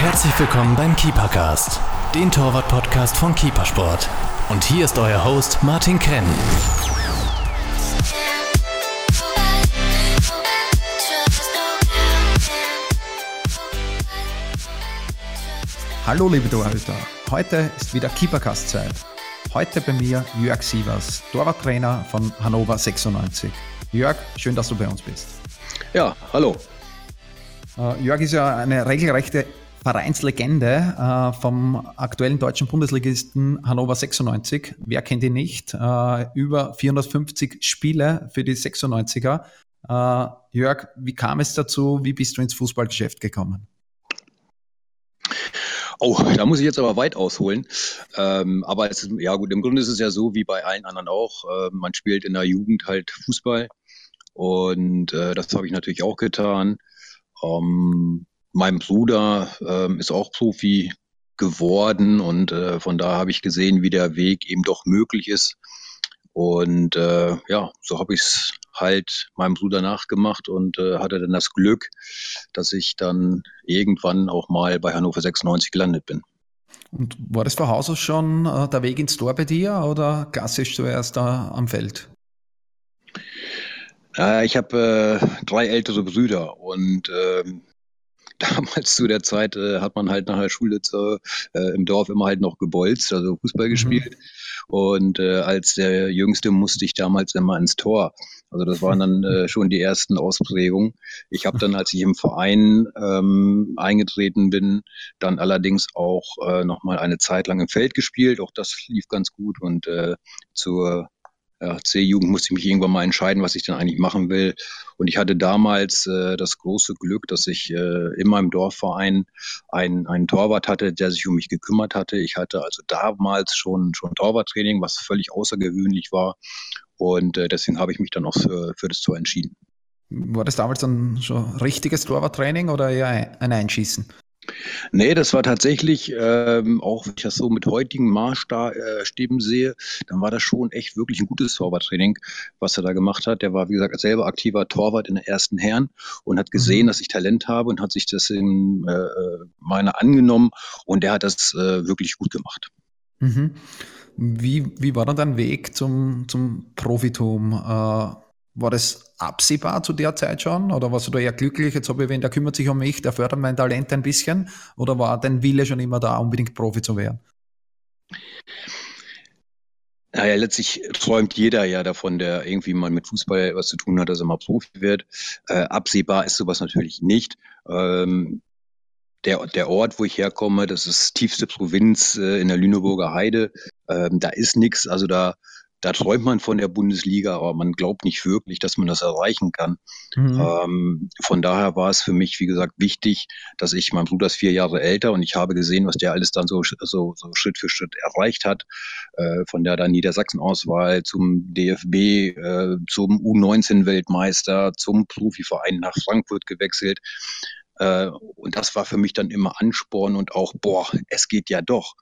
Herzlich willkommen beim Keepercast, den Torwart-Podcast von Keepersport. Und hier ist euer Host Martin Krenn. Hallo liebe Torhüter, heute ist wieder Keepercast-Zeit. Heute bei mir Jörg Sievers, Torwarttrainer von Hannover 96. Jörg, schön, dass du bei uns bist. Ja, hallo. Äh, Jörg ist ja eine regelrechte Vereinslegende äh, vom aktuellen deutschen Bundesligisten Hannover 96. Wer kennt ihn nicht? Äh, über 450 Spiele für die 96er. Äh, Jörg, wie kam es dazu? Wie bist du ins Fußballgeschäft gekommen? Oh, da muss ich jetzt aber weit ausholen. Ähm, aber es ja gut, im Grunde ist es ja so wie bei allen anderen auch. Äh, man spielt in der Jugend halt Fußball und äh, das habe ich natürlich auch getan. Ähm, mein Bruder ähm, ist auch Profi geworden und äh, von da habe ich gesehen, wie der Weg eben doch möglich ist. Und äh, ja, so habe ich es halt meinem Bruder nachgemacht und äh, hatte dann das Glück, dass ich dann irgendwann auch mal bei Hannover 96 gelandet bin. Und war das von Haus aus schon äh, der Weg ins Tor bei dir oder klassisch zuerst da am Feld? Äh, ich habe äh, drei ältere Brüder und ähm, damals zu der Zeit äh, hat man halt nach der Schule zu, äh, im Dorf immer halt noch gebolzt, also Fußball mhm. gespielt. Und äh, als der Jüngste musste ich damals immer ins Tor. Also das waren dann äh, schon die ersten Ausprägungen. Ich habe dann, als ich im Verein ähm, eingetreten bin, dann allerdings auch äh, nochmal eine Zeit lang im Feld gespielt. Auch das lief ganz gut und äh, zur C-Jugend musste ich mich irgendwann mal entscheiden, was ich denn eigentlich machen will. Und ich hatte damals äh, das große Glück, dass ich äh, in meinem Dorfverein einen, einen Torwart hatte, der sich um mich gekümmert hatte. Ich hatte also damals schon, schon Torwarttraining, was völlig außergewöhnlich war. Und äh, deswegen habe ich mich dann auch für, für das Tor entschieden. War das damals dann schon richtiges Torwarttraining oder eher ein Einschießen? Nee, das war tatsächlich, ähm, auch wenn ich das so mit heutigen Maßstäben äh, sehe, dann war das schon echt wirklich ein gutes Torwarttraining, was er da gemacht hat. Der war, wie gesagt, selber aktiver Torwart in der ersten Herren und hat gesehen, mhm. dass ich Talent habe und hat sich das in äh, meiner angenommen und der hat das äh, wirklich gut gemacht. Mhm. Wie, wie war dann dein Weg zum, zum Profitum? Äh, war das absehbar zu der Zeit schon? Oder warst du da eher glücklich? Jetzt habe ich wen, der kümmert sich um mich, der fördert mein Talent ein bisschen? Oder war dein Wille schon immer da, unbedingt Profi zu werden? Naja, letztlich träumt jeder ja davon, der irgendwie mal mit Fußball was zu tun hat, dass er mal Profi wird. Äh, absehbar ist sowas natürlich nicht. Ähm, der, der Ort, wo ich herkomme, das ist tiefste Provinz äh, in der Lüneburger Heide. Ähm, da ist nichts, also da da träumt man von der Bundesliga, aber man glaubt nicht wirklich, dass man das erreichen kann. Mhm. Ähm, von daher war es für mich, wie gesagt, wichtig, dass ich, mein Bruder ist vier Jahre älter und ich habe gesehen, was der alles dann so, so, so Schritt für Schritt erreicht hat. Äh, von der dann Niedersachsen-Auswahl zum DFB, äh, zum U19-Weltmeister, zum Profiverein nach Frankfurt gewechselt. Äh, und das war für mich dann immer Ansporn und auch, boah, es geht ja doch.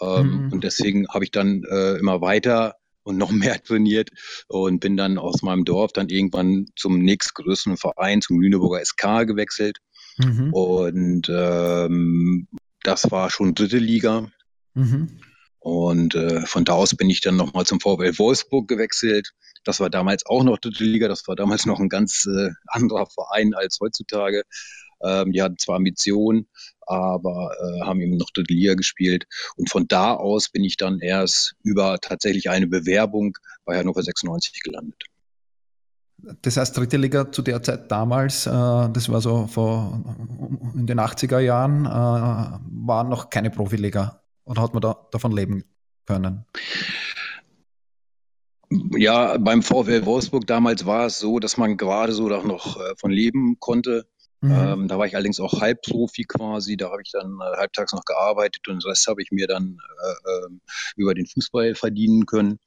Ähm, mhm. Und deswegen habe ich dann äh, immer weiter und noch mehr trainiert und bin dann aus meinem Dorf dann irgendwann zum nächstgrößeren Verein, zum Lüneburger SK gewechselt. Mhm. Und ähm, das war schon dritte Liga. Mhm. Und äh, von da aus bin ich dann nochmal zum VfL Wolfsburg gewechselt. Das war damals auch noch dritte Liga. Das war damals noch ein ganz äh, anderer Verein als heutzutage. Ähm, die hatten zwar Ambitionen, aber äh, haben eben noch dritte Liga gespielt. Und von da aus bin ich dann erst über tatsächlich eine Bewerbung bei Hannover 96 gelandet. Das heißt, dritte Liga zu der Zeit damals, äh, das war so vor, in den 80er Jahren, äh, war noch keine Profiliga. Oder hat man da davon leben können? Ja, beim VfL Wolfsburg damals war es so, dass man gerade so noch äh, von leben konnte. Mhm. Ähm, da war ich allerdings auch Halbprofi quasi. Da habe ich dann äh, halbtags noch gearbeitet und den Rest habe ich mir dann äh, ähm, über den Fußball verdienen können.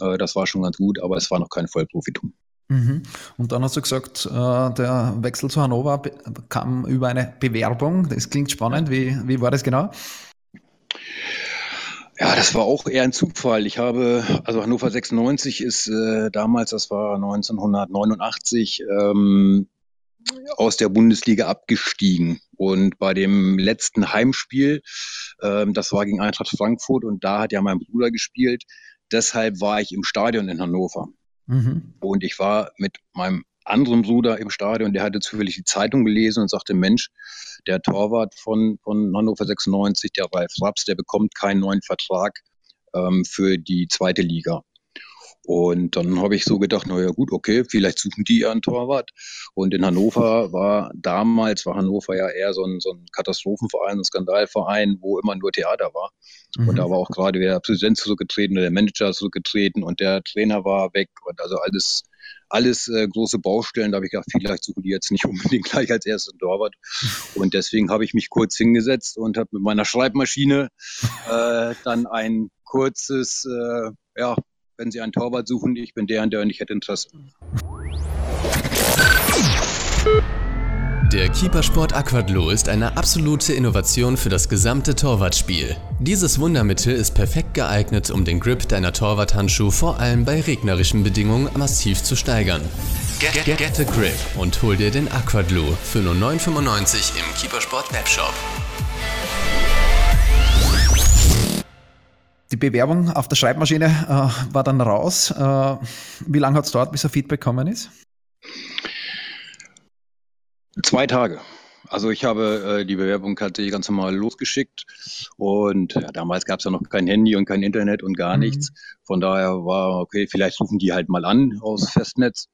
Äh, das war schon ganz gut, aber es war noch kein Vollprofitum. Mhm. Und dann hast du gesagt, äh, der Wechsel zu Hannover kam über eine Bewerbung. Das klingt spannend. Wie, wie war das genau? Ja, das war auch eher ein Zufall. Ich habe, also Hannover 96 ist äh, damals, das war 1989, ähm, aus der Bundesliga abgestiegen. Und bei dem letzten Heimspiel, ähm, das war gegen Eintracht Frankfurt und da hat ja mein Bruder gespielt. Deshalb war ich im Stadion in Hannover. Mhm. Und ich war mit meinem anderen Bruder im Stadion, der hatte zufällig die Zeitung gelesen und sagte, Mensch, der Torwart von, von Hannover 96, der Ralf Raps, der bekommt keinen neuen Vertrag ähm, für die zweite Liga. Und dann habe ich so gedacht, naja gut, okay, vielleicht suchen die ja einen Torwart. Und in Hannover war damals, war Hannover ja eher so ein, so ein Katastrophenverein, ein Skandalverein, wo immer nur Theater war. Mhm. Und da war auch gerade der Präsident zurückgetreten, der Manager zurückgetreten und der Trainer war weg und also alles alles äh, große Baustellen. Da habe ich gedacht, vielleicht suchen die jetzt nicht unbedingt gleich als erstes Torwart. Und deswegen habe ich mich kurz hingesetzt und habe mit meiner Schreibmaschine äh, dann ein kurzes, äh, ja, wenn Sie einen Torwart suchen, ich bin der und der und ich hätte Interesse. Der Keepersport Aquadlo ist eine absolute Innovation für das gesamte Torwartspiel. Dieses Wundermittel ist perfekt geeignet, um den Grip deiner Torwarthandschuhe vor allem bei regnerischen Bedingungen massiv zu steigern. Get, get, get a grip und hol dir den Aquadlo für nur 9,95 im Keepersport Webshop. Die Bewerbung auf der Schreibmaschine äh, war dann raus. Äh, wie lange hat es dauert, bis er Feedback gekommen ist? Zwei Tage. Also ich habe äh, die Bewerbung tatsächlich ganz normal losgeschickt und ja, damals gab es ja noch kein Handy und kein Internet und gar mhm. nichts. Von daher war okay, vielleicht rufen die halt mal an aus Festnetz.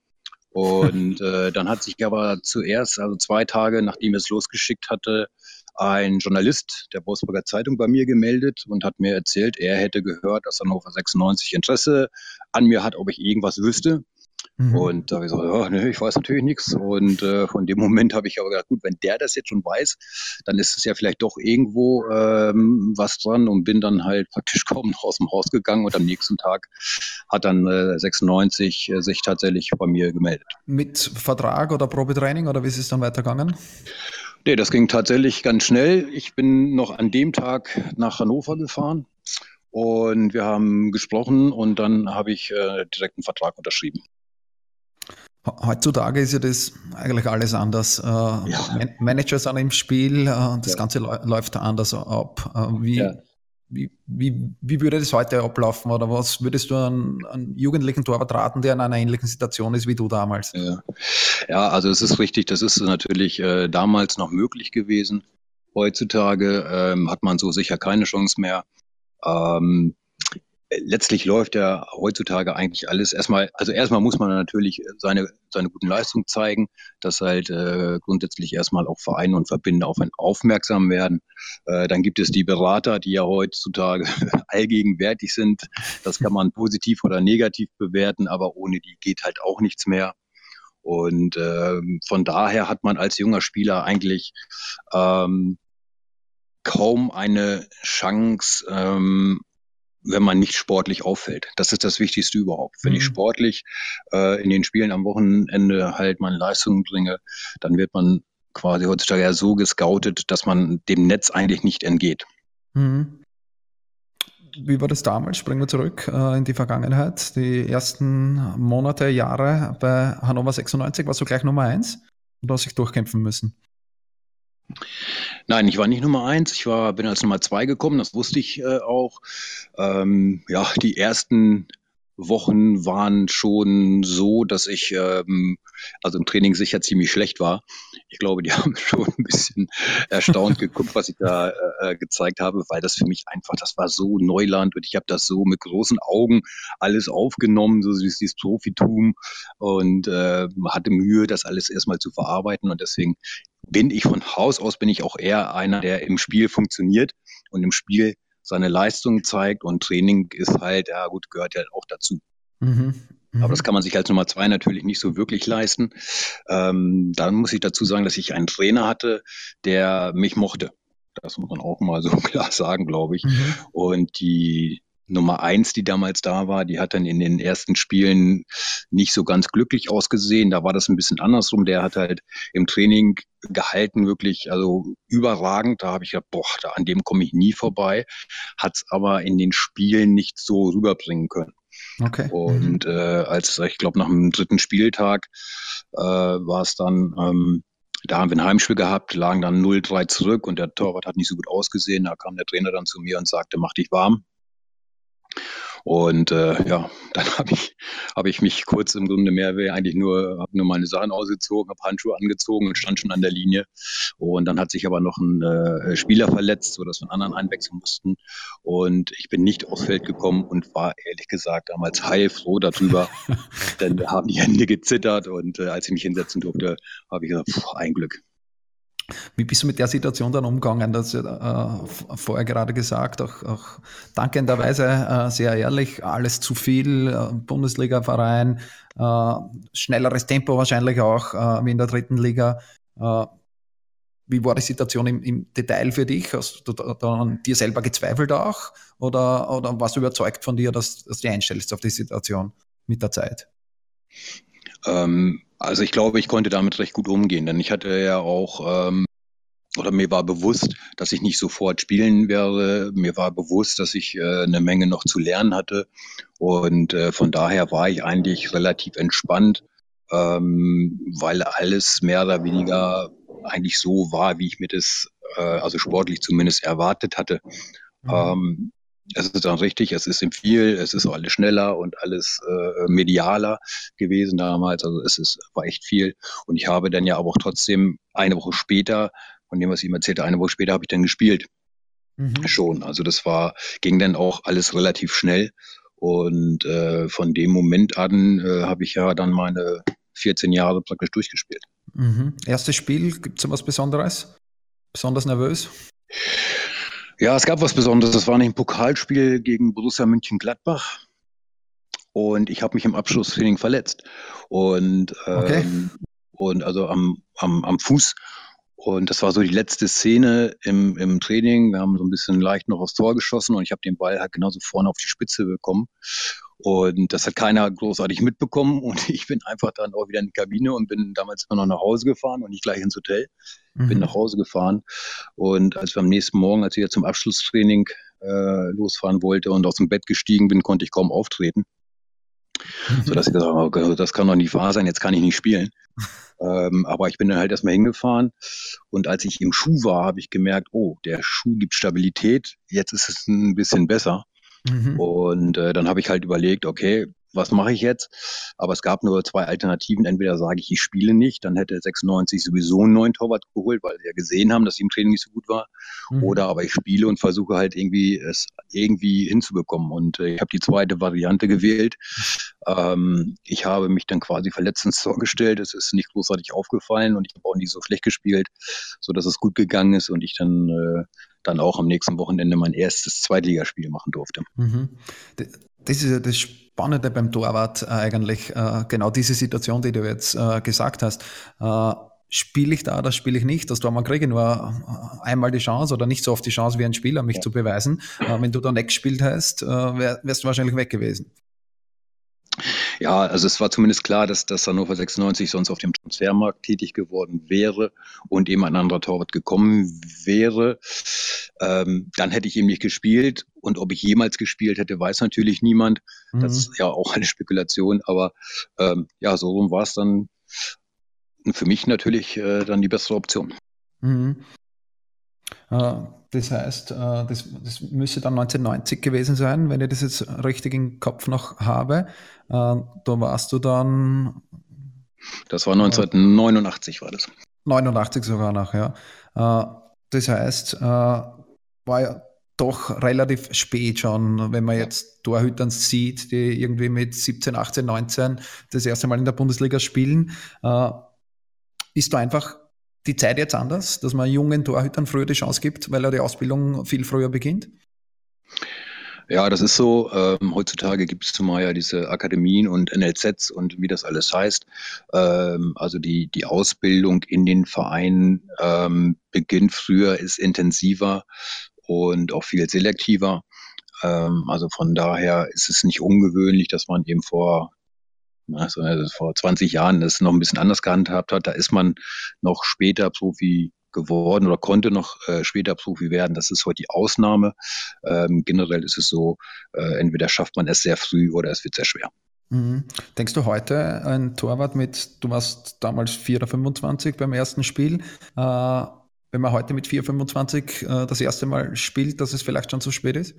Und äh, dann hat sich aber zuerst, also zwei Tage nachdem es losgeschickt hatte, ein Journalist der Wolfsburger Zeitung bei mir gemeldet und hat mir erzählt, er hätte gehört, dass Hannover 96 Interesse an mir hat, ob ich irgendwas wüsste. Mhm. Und da habe ich gesagt, ja, nee, ich weiß natürlich nichts. Und äh, von dem Moment habe ich aber gedacht, gut, wenn der das jetzt schon weiß, dann ist es ja vielleicht doch irgendwo ähm, was dran und bin dann halt praktisch kaum noch aus dem Haus gegangen und am nächsten Tag hat dann äh, 96 äh, sich tatsächlich bei mir gemeldet. Mit Vertrag oder Probetraining oder wie ist es dann weitergegangen? Nee, das ging tatsächlich ganz schnell. Ich bin noch an dem Tag nach Hannover gefahren und wir haben gesprochen und dann habe ich äh, direkt einen Vertrag unterschrieben. Heutzutage ist ja das eigentlich alles anders. Äh, ja. Manager sind im Spiel, äh, das ja. Ganze läuft anders ab. Äh, wie, ja. Wie, wie, würde das heute ablaufen oder was würdest du an, an jugendlichen Torwart raten, der in einer ähnlichen Situation ist wie du damals? Ja, ja also es ist richtig, das ist natürlich äh, damals noch möglich gewesen. Heutzutage ähm, hat man so sicher keine Chance mehr. Ähm, letztlich läuft ja heutzutage eigentlich alles erstmal, also erstmal muss man natürlich seine, seine guten Leistungen zeigen, dass halt äh, grundsätzlich erstmal auch Vereine und Verbände auf einen aufmerksam werden. Äh, dann gibt es die Berater, die ja heutzutage allgegenwärtig sind. Das kann man positiv oder negativ bewerten, aber ohne die geht halt auch nichts mehr. Und äh, von daher hat man als junger Spieler eigentlich ähm, kaum eine Chance, ähm, wenn man nicht sportlich auffällt. Das ist das Wichtigste überhaupt. Wenn mhm. ich sportlich äh, in den Spielen am Wochenende halt meine Leistungen bringe, dann wird man quasi heutzutage ja so gescoutet, dass man dem Netz eigentlich nicht entgeht. Mhm. Wie war das damals? Springen wir zurück äh, in die Vergangenheit. Die ersten Monate, Jahre bei Hannover 96 warst du gleich Nummer eins und hast dich durchkämpfen müssen. Nein, ich war nicht Nummer eins, ich war, bin als Nummer zwei gekommen, das wusste ich äh, auch. Ähm, ja, die ersten Wochen waren schon so, dass ich ähm, also im Training sicher ziemlich schlecht war. Ich glaube, die haben schon ein bisschen erstaunt geguckt, was ich da äh, äh, gezeigt habe, weil das für mich einfach, das war so Neuland und ich habe das so mit großen Augen alles aufgenommen, so dieses, Profitum und äh, hatte Mühe, das alles erstmal zu verarbeiten und deswegen bin ich von Haus aus bin ich auch eher einer, der im Spiel funktioniert und im Spiel seine Leistung zeigt und Training ist halt, ja gut, gehört ja auch dazu. Mhm. Aber das mhm. kann man sich als Nummer zwei natürlich nicht so wirklich leisten. Ähm, dann muss ich dazu sagen, dass ich einen Trainer hatte, der mich mochte. Das muss man auch mal so klar sagen, glaube ich. Mhm. Und die Nummer eins, die damals da war, die hat dann in den ersten Spielen nicht so ganz glücklich ausgesehen. Da war das ein bisschen andersrum. Der hat halt im Training gehalten, wirklich, also überragend. Da habe ich gedacht, boah, da, an dem komme ich nie vorbei. Hat es aber in den Spielen nicht so rüberbringen können. Okay. Und mhm. äh, als ich glaube nach dem dritten Spieltag äh, war es dann ähm, da haben wir ein Heimspiel gehabt, lagen dann 0-3 zurück und der Torwart hat nicht so gut ausgesehen. Da kam der Trainer dann zu mir und sagte, mach dich warm. Und äh, ja, dann habe ich, hab ich mich kurz im Grunde mehr eigentlich nur, habe nur meine Sachen ausgezogen, habe Handschuhe angezogen und stand schon an der Linie. Und dann hat sich aber noch ein äh, Spieler verletzt, sodass wir einen anderen einwechseln mussten. Und ich bin nicht aufs Feld gekommen und war ehrlich gesagt damals heilfroh darüber. Denn haben die Hände gezittert und äh, als ich mich hinsetzen durfte, habe ich gesagt, pff, ein Glück. Wie bist du mit der Situation dann umgegangen? Das äh, vorher gerade gesagt, auch, auch dankenderweise äh, sehr ehrlich, alles zu viel, äh, Bundesliga-Verein, äh, schnelleres Tempo wahrscheinlich auch äh, wie in der dritten Liga. Äh, wie war die Situation im, im, Detail für dich? Hast du da, an dir selber gezweifelt auch? Oder, oder warst überzeugt von dir, dass, dass du einstellst auf die Situation mit der Zeit? Ähm, also ich glaube, ich konnte damit recht gut umgehen, denn ich hatte ja auch ähm, oder mir war bewusst, dass ich nicht sofort spielen werde. Mir war bewusst, dass ich äh, eine Menge noch zu lernen hatte. Und äh, von daher war ich eigentlich relativ entspannt, ähm, weil alles mehr oder weniger eigentlich so war, wie ich mir das, äh, also sportlich zumindest erwartet hatte. Mhm. Ähm, es ist dann richtig, es ist im viel, es ist alles schneller und alles äh, medialer gewesen damals. Also es ist, war echt viel. Und ich habe dann ja aber auch trotzdem eine Woche später, von dem, was ich ihm erzählte, eine Woche später habe ich dann gespielt. Mhm. Schon. Also das war, ging dann auch alles relativ schnell. Und äh, von dem Moment an äh, habe ich ja dann meine 14 Jahre praktisch durchgespielt. Mhm. Erstes Spiel, gibt es was Besonderes? Besonders nervös? Ja, es gab was Besonderes. Das war ein Pokalspiel gegen Borussia München-Gladbach. Und ich habe mich im Abschlusstraining verletzt. Und, ähm, okay. und also am, am, am Fuß. Und das war so die letzte Szene im, im Training. Wir haben so ein bisschen leicht noch aufs Tor geschossen und ich habe den Ball halt genauso vorne auf die Spitze bekommen. Und das hat keiner großartig mitbekommen. Und ich bin einfach dann auch wieder in die Kabine und bin damals immer noch nach Hause gefahren und nicht gleich ins Hotel. Mhm. Bin nach Hause gefahren. Und als wir am nächsten Morgen, als ich zum Abschlusstraining äh, losfahren wollte und aus dem Bett gestiegen bin, konnte ich kaum auftreten. Mhm. Sodass ich gesagt habe, okay, das kann doch nicht wahr sein, jetzt kann ich nicht spielen. ähm, aber ich bin dann halt erstmal hingefahren und als ich im Schuh war, habe ich gemerkt, oh, der Schuh gibt Stabilität, jetzt ist es ein bisschen besser. Mhm. Und äh, dann habe ich halt überlegt, okay, was mache ich jetzt? Aber es gab nur zwei Alternativen. Entweder sage ich, ich spiele nicht, dann hätte 96 sowieso einen neuen Torwart geholt, weil sie ja gesehen haben, dass sie im Training nicht so gut war. Mhm. Oder aber ich spiele und versuche halt irgendwie es irgendwie hinzubekommen. Und äh, ich habe die zweite Variante gewählt. Ähm, ich habe mich dann quasi verletzt ins Tor gestellt. Es ist nicht großartig aufgefallen und ich habe auch nicht so schlecht gespielt, sodass es gut gegangen ist und ich dann äh, dann auch am nächsten Wochenende mein erstes Zweitligaspiel machen durfte. Mhm. Das ist ja das Spannende beim Torwart äh, eigentlich, äh, genau diese Situation, die du jetzt äh, gesagt hast. Spiele ich da oder spiele ich nicht? Das Torwart kriege nur einmal die Chance oder nicht so oft die Chance wie ein Spieler, mich ja. zu beweisen. Wenn du da nicht gespielt hast, wärst du wahrscheinlich weg gewesen. Ja, also es war zumindest klar, dass, dass Hannover 96 sonst auf dem Transfermarkt tätig geworden wäre und eben ein anderer Torwart gekommen wäre. Ähm, dann hätte ich eben nicht gespielt und ob ich jemals gespielt hätte, weiß natürlich niemand. Mhm. Das ist ja auch eine Spekulation, aber ähm, ja, so war es dann für mich natürlich äh, dann die bessere Option. Mhm. Äh, das heißt, äh, das, das, müsste dann 1990 gewesen sein, wenn ich das jetzt richtig im Kopf noch habe. Äh, da warst du dann. Das war 1989 war das. 89 sogar noch, ja. Das heißt, war ja doch relativ spät schon, wenn man jetzt Torhütern sieht, die irgendwie mit 17, 18, 19 das erste Mal in der Bundesliga spielen. Ist du einfach die Zeit jetzt anders, dass man jungen Torhütern früher die Chance gibt, weil er die Ausbildung viel früher beginnt? Ja, das ist so. Ähm, heutzutage gibt es zumal ja diese Akademien und NLZs und wie das alles heißt. Ähm, also die, die Ausbildung in den Vereinen ähm, beginnt früher, ist intensiver und auch viel selektiver. Ähm, also von daher ist es nicht ungewöhnlich, dass man eben vor also, vor 20 Jahren das noch ein bisschen anders gehandhabt hat. Da ist man noch später Profi geworden oder konnte noch äh, später Profi werden. Das ist heute die Ausnahme. Ähm, generell ist es so, äh, entweder schafft man es sehr früh oder es wird sehr schwer. Mhm. Denkst du heute, ein Torwart mit, du warst damals 4 oder 25 beim ersten Spiel, äh, wenn man heute mit 4,25 äh, das erste Mal spielt, dass es vielleicht schon zu spät ist?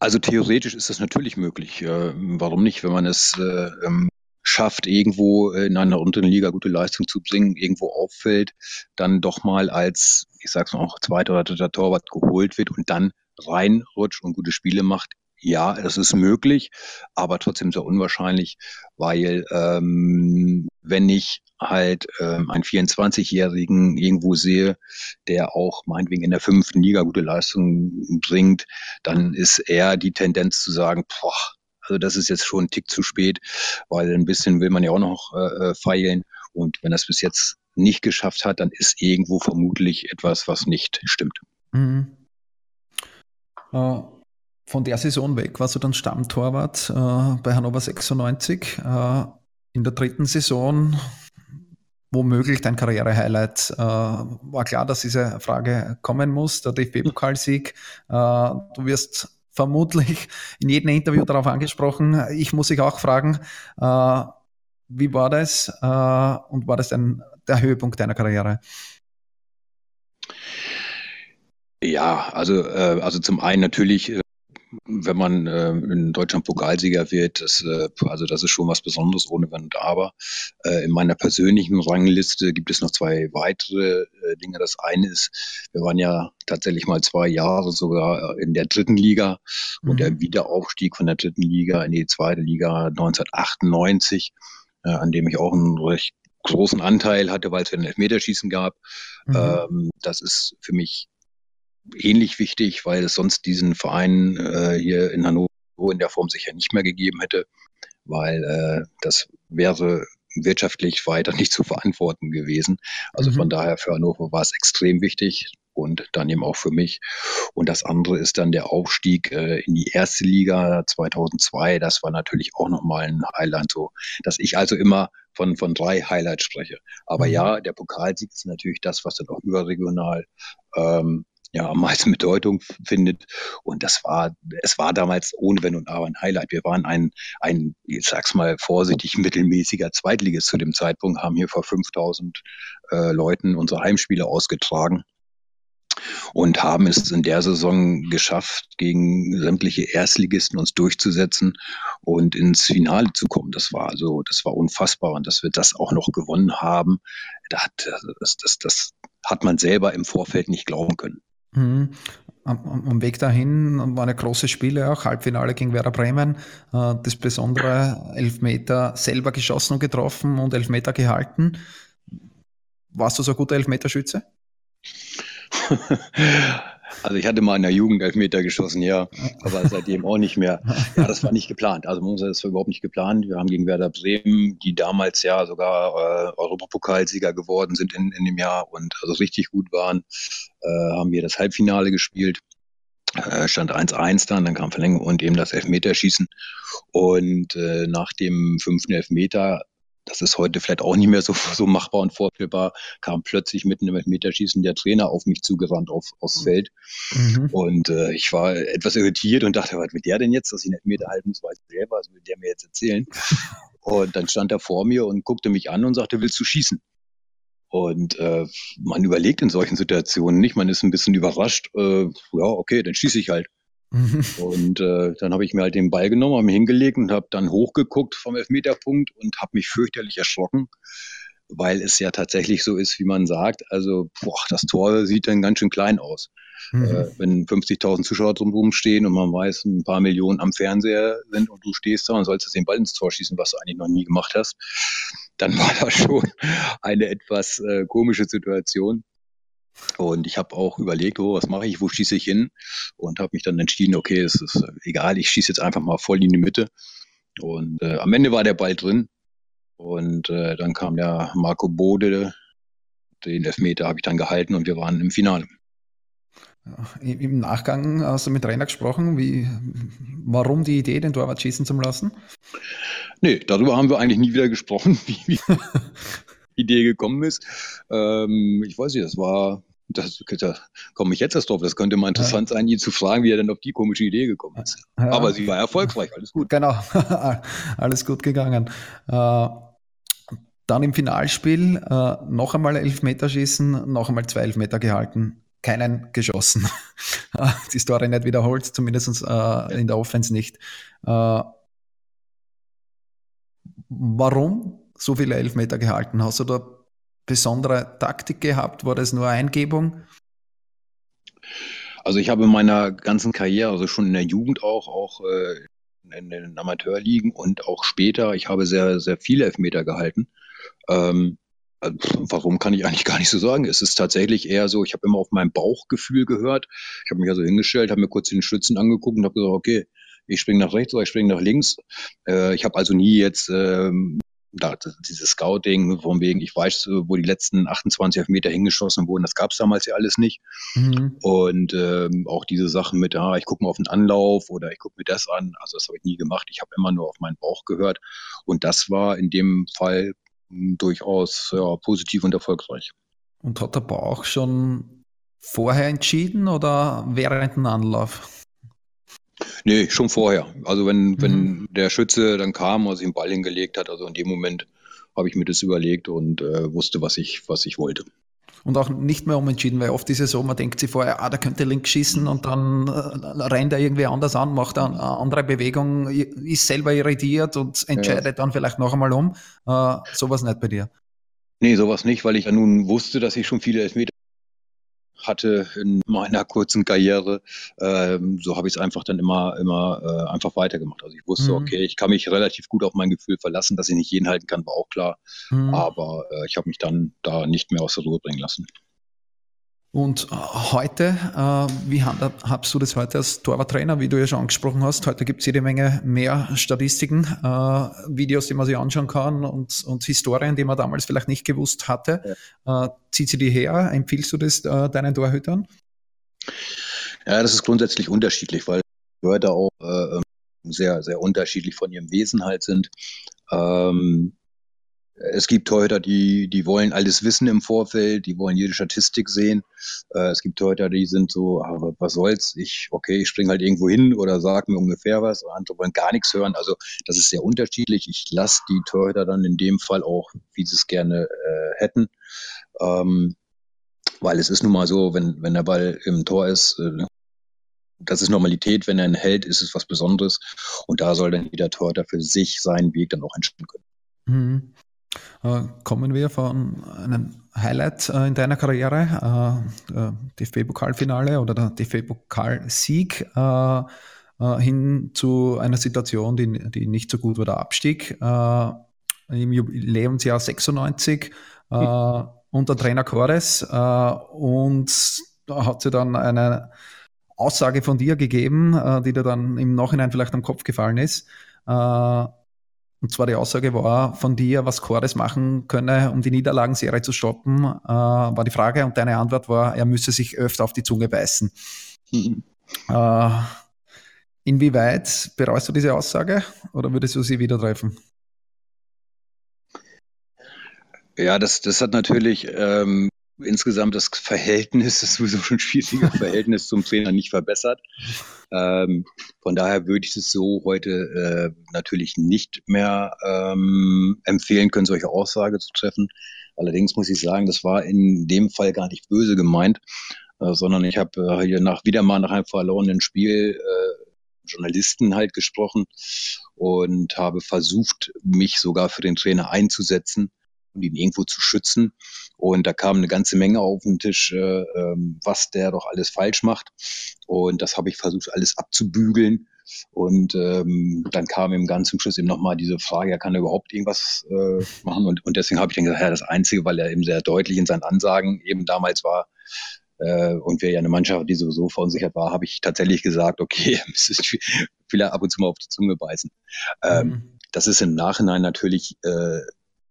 Also theoretisch ist das natürlich möglich. Äh, warum nicht, wenn man es äh, ähm, schafft, irgendwo in einer unteren Liga gute Leistung zu bringen, irgendwo auffällt, dann doch mal als, ich sag's mal auch, zweiter oder dritter Torwart geholt wird und dann reinrutscht und gute Spiele macht, ja, das ist möglich, aber trotzdem sehr unwahrscheinlich, weil ähm, wenn ich halt ähm, einen 24-Jährigen irgendwo sehe, der auch meinetwegen in der fünften Liga gute Leistungen bringt, dann ist eher die Tendenz zu sagen, boah, also das ist jetzt schon ein Tick zu spät, weil ein bisschen will man ja auch noch äh, äh feilen. Und wenn das bis jetzt nicht geschafft hat, dann ist irgendwo vermutlich etwas, was nicht stimmt. Mhm. Uh von der Saison weg warst du dann Stammtorwart äh, bei Hannover 96. Äh, in der dritten Saison womöglich dein Karrierehighlight. Äh, war klar, dass diese Frage kommen muss, der DFB-Pokalsieg. Äh, du wirst vermutlich in jedem Interview darauf angesprochen. Ich muss dich auch fragen, äh, wie war das äh, und war das denn der Höhepunkt deiner Karriere? Ja, also, äh, also zum einen natürlich wenn man äh, in Deutschland Pokalsieger wird, das, äh, also das ist schon was Besonderes, ohne Wenn und Aber. Äh, in meiner persönlichen Rangliste gibt es noch zwei weitere äh, Dinge. Das eine ist, wir waren ja tatsächlich mal zwei Jahre sogar in der dritten Liga mhm. und der. Wiederaufstieg von der dritten Liga in die zweite Liga 1998, äh, an dem ich auch einen recht großen Anteil hatte, weil es ein Elfmeterschießen gab. Mhm. Ähm, das ist für mich ähnlich wichtig, weil es sonst diesen Verein äh, hier in Hannover in der Form sicher nicht mehr gegeben hätte, weil äh, das wäre wirtschaftlich weiter nicht zu verantworten gewesen. Also mhm. von daher für Hannover war es extrem wichtig und dann eben auch für mich. Und das andere ist dann der Aufstieg äh, in die erste Liga 2002. Das war natürlich auch nochmal ein Highlight, so dass ich also immer von, von drei Highlights spreche. Aber mhm. ja, der Pokalsieg ist natürlich das, was dann auch überregional ähm, ja am meisten Bedeutung findet. Und das war, es war damals ohne Wenn und Aber ein Highlight. Wir waren ein, ein, ich sag's mal vorsichtig, mittelmäßiger Zweitligist zu dem Zeitpunkt, haben hier vor 5000 äh, Leuten unsere Heimspiele ausgetragen und haben es in der Saison geschafft, gegen sämtliche Erstligisten uns durchzusetzen und ins Finale zu kommen. Das war also, das war unfassbar und dass wir das auch noch gewonnen haben, das, das, das hat man selber im Vorfeld nicht glauben können. Mhm. Am, am, Weg dahin waren ja große Spiele auch, Halbfinale gegen Werder Bremen, äh, das besondere Elfmeter selber geschossen und getroffen und Elfmeter gehalten. Warst du so ein guter Elfmeterschütze? Also ich hatte mal in der Jugend Elfmeter geschossen, ja, aber seitdem auch nicht mehr. Ja, das war nicht geplant. Also das war überhaupt nicht geplant. Wir haben gegen Werder Bremen, die damals ja sogar äh, Europapokalsieger geworden sind in, in dem Jahr und also richtig gut waren, äh, haben wir das Halbfinale gespielt. Äh, stand 1-1 dann, dann kam Verlängerung und eben das Elfmeterschießen. Und äh, nach dem fünften Elfmeter das ist heute vielleicht auch nicht mehr so, so machbar und vorstellbar, kam plötzlich mitten im Meterschießen der Trainer auf mich zugerannt auf, aufs Feld. Mhm. Und äh, ich war etwas irritiert und dachte, was mit der denn jetzt, dass ich einen Meter halten muss, weiß ich selber, was will der mir jetzt erzählen? und dann stand er vor mir und guckte mich an und sagte, willst du schießen? Und äh, man überlegt in solchen Situationen nicht, man ist ein bisschen überrascht, äh, ja, okay, dann schieße ich halt. Mhm. Und äh, dann habe ich mir halt den Ball genommen, habe mich hingelegt und habe dann hochgeguckt vom Elfmeterpunkt und habe mich fürchterlich erschrocken, weil es ja tatsächlich so ist, wie man sagt. Also, boah, das Tor sieht dann ganz schön klein aus. Mhm. Äh, wenn 50.000 Zuschauer drumherum stehen und man weiß, ein paar Millionen am Fernseher sind und du stehst da und sollst den Ball ins Tor schießen, was du eigentlich noch nie gemacht hast, dann war das schon eine etwas äh, komische Situation. Und ich habe auch überlegt, oh, was mache ich, wo schieße ich hin? Und habe mich dann entschieden, okay, es ist egal, ich schieße jetzt einfach mal voll in die Mitte. Und äh, am Ende war der Ball drin. Und äh, dann kam der Marco Bode, den Elfmeter habe ich dann gehalten und wir waren im Finale. Im Nachgang hast du mit Trainer gesprochen, wie, warum die Idee, den Torwart schießen zu lassen? Nee, darüber haben wir eigentlich nie wieder gesprochen, wie, wie Idee gekommen ist. Ähm, ich weiß nicht, das war das, da komme ich jetzt erst drauf. Das könnte mal interessant ja. sein, ihn zu fragen, wie er denn auf die komische Idee gekommen ist. Ja. Aber sie war erfolgreich, alles gut. Genau, alles gut gegangen. Äh, dann im Finalspiel äh, noch einmal Elfmeterschießen, noch einmal zwei Elfmeter gehalten, keinen geschossen. die Story nicht wiederholt, zumindest äh, in der Offense nicht. Warum so viele Elfmeter gehalten? Hast du da besondere Taktik gehabt? War das nur Eingebung? Also ich habe in meiner ganzen Karriere, also schon in der Jugend auch, auch äh, in den Amateurligen und auch später, ich habe sehr, sehr viele Elfmeter gehalten. Ähm, also, warum kann ich eigentlich gar nicht so sagen? Es ist tatsächlich eher so, ich habe immer auf mein Bauchgefühl gehört. Ich habe mich also hingestellt, habe mir kurz den Schützen angeguckt und habe gesagt, okay, ich springe nach rechts oder ich springe nach links. Äh, ich habe also nie jetzt ähm, dieses Scouting, von wegen, ich weiß, wo die letzten 28 Meter hingeschossen wurden, das gab es damals ja alles nicht. Mhm. Und ähm, auch diese Sachen mit, ah, ich gucke mal auf den Anlauf oder ich gucke mir das an, also das habe ich nie gemacht. Ich habe immer nur auf meinen Bauch gehört. Und das war in dem Fall hm, durchaus ja, positiv und erfolgreich. Und hat der Bauch schon vorher entschieden oder während dem Anlauf? Nee, schon vorher. Also wenn, mhm. wenn der Schütze dann kam und sich den Ball hingelegt hat, also in dem Moment habe ich mir das überlegt und äh, wusste, was ich, was ich wollte. Und auch nicht mehr umentschieden, weil oft ist es so, man denkt sich vorher, ah, da könnte links schießen und dann äh, rennt er irgendwie anders an, macht eine andere Bewegung, ist selber irritiert und entscheidet ja. dann vielleicht noch einmal um. Äh, sowas nicht bei dir. Nee, sowas nicht, weil ich ja nun wusste, dass ich schon viele Elfmeter hatte in meiner kurzen Karriere. Ähm, so habe ich es einfach dann immer, immer äh, einfach weitergemacht. Also ich wusste, mhm. okay, ich kann mich relativ gut auf mein Gefühl verlassen, dass ich nicht jeden halten kann, war auch klar. Mhm. Aber äh, ich habe mich dann da nicht mehr aus der Ruhe bringen lassen. Und äh, heute, äh, wie handhabst du das heute als Torwarttrainer, wie du ja schon angesprochen hast? Heute gibt es jede Menge mehr Statistiken, äh, Videos, die man sich anschauen kann und, und Historien, die man damals vielleicht nicht gewusst hatte. Ja. Äh, zieht sie die her? Empfiehlst du das äh, deinen Torhütern? Ja, das ist grundsätzlich unterschiedlich, weil Torhüter auch äh, sehr, sehr unterschiedlich von ihrem Wesen halt sind. Ähm, es gibt Torhüter, die, die wollen alles wissen im Vorfeld, die wollen jede Statistik sehen. Äh, es gibt Torhüter, die sind so, aber was soll's, ich, okay, ich springe halt irgendwo hin oder sag mir ungefähr was. Andere wollen gar nichts hören. Also das ist sehr unterschiedlich. Ich lasse die Torhüter dann in dem Fall auch, wie sie es gerne äh, hätten. Ähm, weil es ist nun mal so, wenn, wenn der Ball im Tor ist, äh, das ist Normalität. Wenn er ihn hält, ist es was Besonderes. Und da soll dann jeder Torhüter für sich seinen Weg dann auch entscheiden können. Mhm. Äh, kommen wir von einem Highlight äh, in deiner Karriere, äh, DFB-Pokalfinale oder der DFB-Pokalsieg, hin zu einer Situation, die, die nicht so gut war, der Abstieg. Im Jubiläumsjahr 96 unter Trainer Chores und da hat sie dann eine Aussage von dir gegeben, die dir dann im Nachhinein vielleicht am Kopf gefallen ist. Und zwar die Aussage war von dir, was Chores machen könne, um die Niederlagenserie zu stoppen, äh, war die Frage und deine Antwort war, er müsse sich öfter auf die Zunge beißen. Mhm. Äh, inwieweit bereust du diese Aussage oder würdest du sie wieder treffen? Ja, das, das hat natürlich ähm, insgesamt das Verhältnis, das sowieso schon schwierige Verhältnis zum Trainer nicht verbessert. Ähm, von daher würde ich es so heute äh, natürlich nicht mehr ähm, empfehlen können, solche Aussage zu treffen. Allerdings muss ich sagen, das war in dem Fall gar nicht böse gemeint, äh, sondern ich habe äh, hier nach wieder mal nach einem verlorenen Spiel äh, Journalisten halt gesprochen und habe versucht, mich sogar für den Trainer einzusetzen und ihn irgendwo zu schützen. Und da kam eine ganze Menge auf den Tisch, äh, ähm, was der doch alles falsch macht. Und das habe ich versucht, alles abzubügeln. Und ähm, dann kam im ganz zum Schluss eben nochmal diese Frage, ja, kann er überhaupt irgendwas äh, machen? Und, und deswegen habe ich dann gesagt, ja, das Einzige, weil er eben sehr deutlich in seinen Ansagen eben damals war, äh, und wir ja eine Mannschaft, die sowieso verunsichert war, habe ich tatsächlich gesagt, okay, will er ab und zu mal auf die Zunge beißen. Ähm, mhm. Das ist im Nachhinein natürlich äh,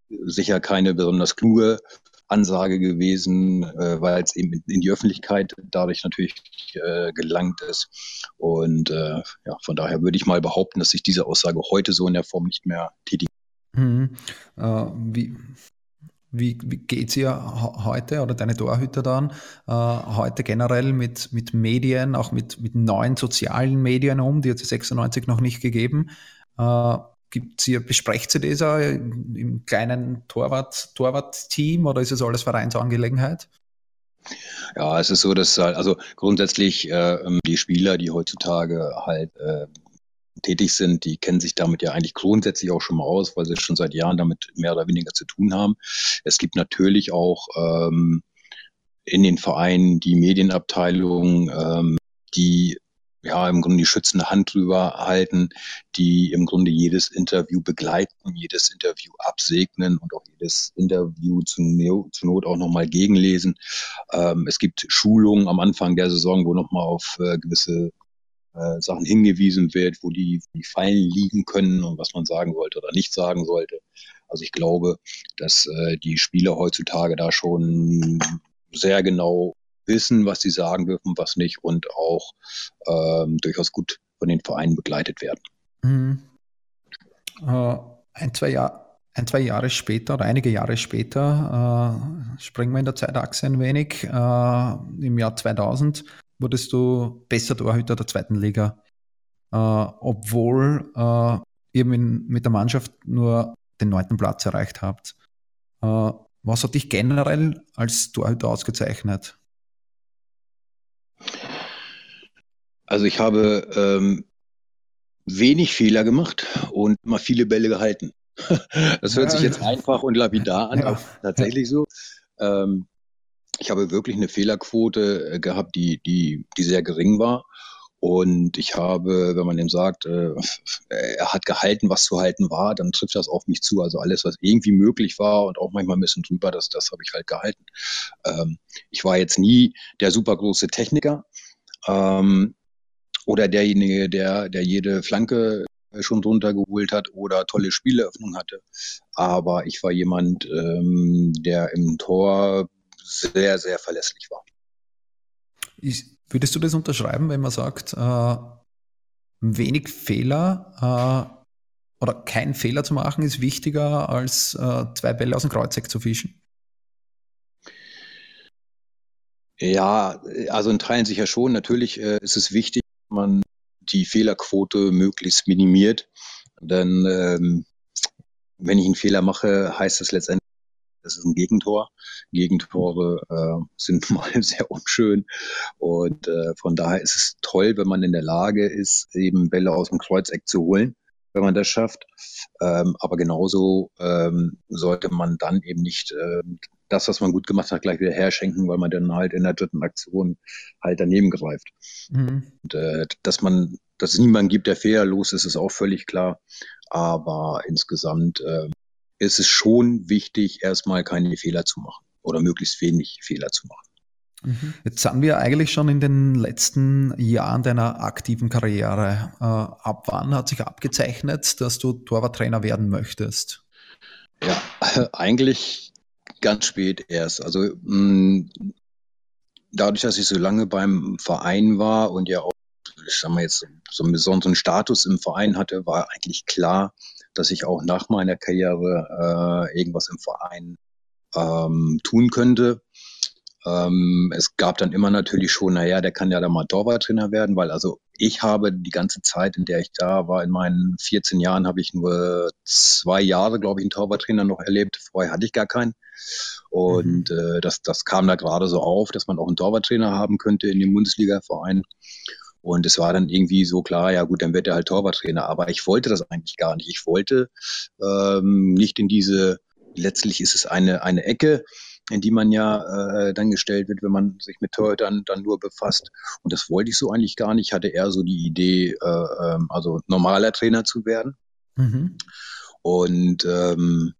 sicher keine besonders kluge Ansage gewesen, äh, weil es eben in die Öffentlichkeit dadurch natürlich äh, gelangt ist. Und äh, ja, von daher würde ich mal behaupten, dass sich diese Aussage heute so in der Form nicht mehr tätigt. Mhm. Äh, wie, Wie, wie geht es ihr heute oder deine Torhüter dann äh, heute generell mit, mit Medien, auch mit, mit neuen sozialen Medien um? Die hat es 96 noch nicht gegeben. Äh, Gibt's hier, besprecht ihr das auch im kleinen Torwart, Torwart-Team oder ist es alles Vereinsangelegenheit? Ja, es ist so, dass also grundsätzlich äh, die Spieler, die heutzutage halt äh, tätig sind, die kennen sich damit ja eigentlich grundsätzlich auch schon mal aus, weil sie schon seit Jahren damit mehr oder weniger zu tun haben. Es gibt natürlich auch ähm, in den Vereinen die Medienabteilung, ähm, die ja im Grunde die schützende Hand drüber halten, die im Grunde jedes Interview begleiten, jedes Interview absegnen und auch jedes Interview zu, zur Not auch nochmal gegenlesen. Ähm, es gibt Schulungen am Anfang der Saison, wo nochmal auf äh, gewisse äh, Sachen hingewiesen wird, wo die, die Fallen liegen können und was man sagen sollte oder nicht sagen sollte. Also ich glaube, dass äh, die Spieler heutzutage da schon sehr genau wissen, was sie sagen dürfen, was nicht und auch ähm, durchaus gut von den Vereinen begleitet werden. Mhm. Äh, ein, zwei Jahre. Ein, zwei Jahre später oder einige Jahre später, äh, springen wir in der Zeitachse ein wenig, äh, im Jahr 2000 wurdest du besser Torhüter der zweiten Liga, äh, obwohl äh, ihr mit der Mannschaft nur den neunten Platz erreicht habt. Äh, was hat dich generell als Torhüter ausgezeichnet? Also ich habe ähm, wenig Fehler gemacht und mal viele Bälle gehalten. das hört ja, sich jetzt einfach und lapidar an, ja. aber tatsächlich so. Ähm, ich habe wirklich eine Fehlerquote äh, gehabt, die, die, die sehr gering war. Und ich habe, wenn man ihm sagt, äh, er hat gehalten, was zu halten war, dann trifft das auf mich zu. Also alles, was irgendwie möglich war und auch manchmal ein bisschen drüber, das, das habe ich halt gehalten. Ähm, ich war jetzt nie der super große Techniker ähm, oder derjenige, der, der jede Flanke schon drunter geholt hat oder tolle Spieleröffnung hatte. Aber ich war jemand, ähm, der im Tor sehr, sehr verlässlich war. Ich, würdest du das unterschreiben, wenn man sagt, äh, wenig Fehler äh, oder kein Fehler zu machen ist wichtiger als äh, zwei Bälle aus dem Kreuzeck zu fischen? Ja, also in Teilen sicher schon. Natürlich äh, ist es wichtig, man die Fehlerquote möglichst minimiert. Denn ähm, wenn ich einen Fehler mache, heißt das letztendlich, das ist ein Gegentor. Gegentore äh, sind mal sehr unschön. Und äh, von daher ist es toll, wenn man in der Lage ist, eben Bälle aus dem Kreuzeck zu holen, wenn man das schafft. Ähm, aber genauso ähm, sollte man dann eben nicht äh, das, was man gut gemacht hat, gleich wieder herschenken, weil man dann halt in der dritten Aktion halt daneben greift. Mhm. Und, äh, dass man, dass es niemanden gibt, der fehlerlos ist, ist auch völlig klar. Aber insgesamt äh, ist es schon wichtig, erstmal keine Fehler zu machen oder möglichst wenig Fehler zu machen. Mhm. Jetzt sind wir eigentlich schon in den letzten Jahren deiner aktiven Karriere. Äh, ab wann hat sich abgezeichnet, dass du Torwarttrainer werden möchtest? Ja, eigentlich ganz spät erst. Also mh, dadurch, dass ich so lange beim Verein war und ja auch, ich sag mal jetzt, so einen besonderen Status im Verein hatte, war eigentlich klar, dass ich auch nach meiner Karriere äh, irgendwas im Verein ähm, tun könnte. Ähm, es gab dann immer natürlich schon, naja, der kann ja da mal Torwarttrainer werden, weil also ich habe die ganze Zeit, in der ich da war, in meinen 14 Jahren, habe ich nur zwei Jahre, glaube ich, einen Torwarttrainer noch erlebt. Vorher hatte ich gar keinen. Und mhm. äh, das, das kam da gerade so auf, dass man auch einen Torwarttrainer haben könnte in dem Bundesliga-Verein. Und es war dann irgendwie so klar, ja gut, dann wird er halt Torwarttrainer. Aber ich wollte das eigentlich gar nicht. Ich wollte ähm, nicht in diese, letztlich ist es eine, eine Ecke, in die man ja äh, dann gestellt wird, wenn man sich mit Torhütern dann nur befasst. Und das wollte ich so eigentlich gar nicht. Ich hatte eher so die Idee, äh, ähm, also normaler Trainer zu werden. Mhm. Und ähm,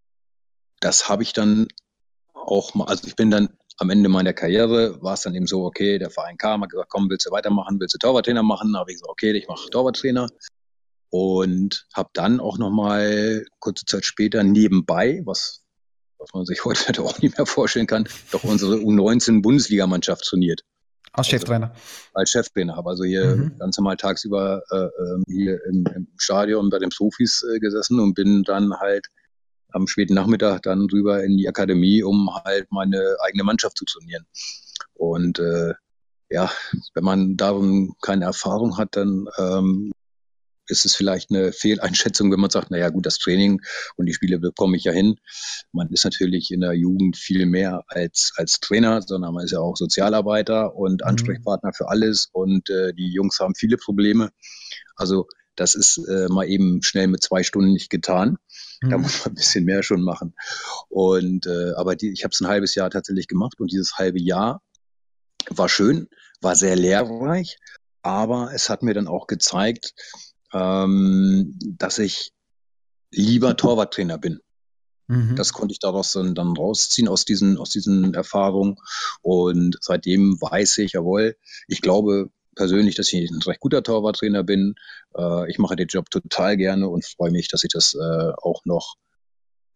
das habe ich dann auch mal, also ich bin dann am Ende meiner Karriere war es dann eben so, okay, der Verein kam, hat gesagt, komm, willst du weitermachen, willst du Torwarttrainer machen? Da habe ich gesagt, okay, ich mache Torwarttrainer. Und habe dann auch nochmal kurze Zeit später nebenbei, was, was man sich heute auch nicht mehr vorstellen kann, doch unsere U19-Bundesligamannschaft trainiert. Als Cheftrainer. Also, als Cheftrainer habe also hier mhm. ganz normal tagsüber äh, ähm, hier im, im, Stadion bei den Profis äh, gesessen und bin dann halt am späten Nachmittag dann rüber in die Akademie, um halt meine eigene Mannschaft zu trainieren. Und äh, ja, wenn man darum keine Erfahrung hat, dann ähm, ist es vielleicht eine Fehleinschätzung, wenn man sagt, naja gut, das Training und die Spiele bekomme ich ja hin. Man ist natürlich in der Jugend viel mehr als, als Trainer, sondern man ist ja auch Sozialarbeiter und mhm. Ansprechpartner für alles und äh, die Jungs haben viele Probleme. Also das ist äh, mal eben schnell mit zwei Stunden nicht getan. Mhm. Da muss man ein bisschen mehr schon machen. Und äh, aber die, ich habe es ein halbes Jahr tatsächlich gemacht und dieses halbe Jahr war schön, war sehr lehrreich, aber es hat mir dann auch gezeigt, ähm, dass ich lieber Torwarttrainer bin. Mhm. Das konnte ich daraus dann, dann rausziehen aus diesen, aus diesen Erfahrungen. Und seitdem weiß ich, jawohl, ich glaube persönlich, dass ich ein recht guter Torwarttrainer bin. Äh, ich mache den Job total gerne und freue mich, dass ich das äh, auch noch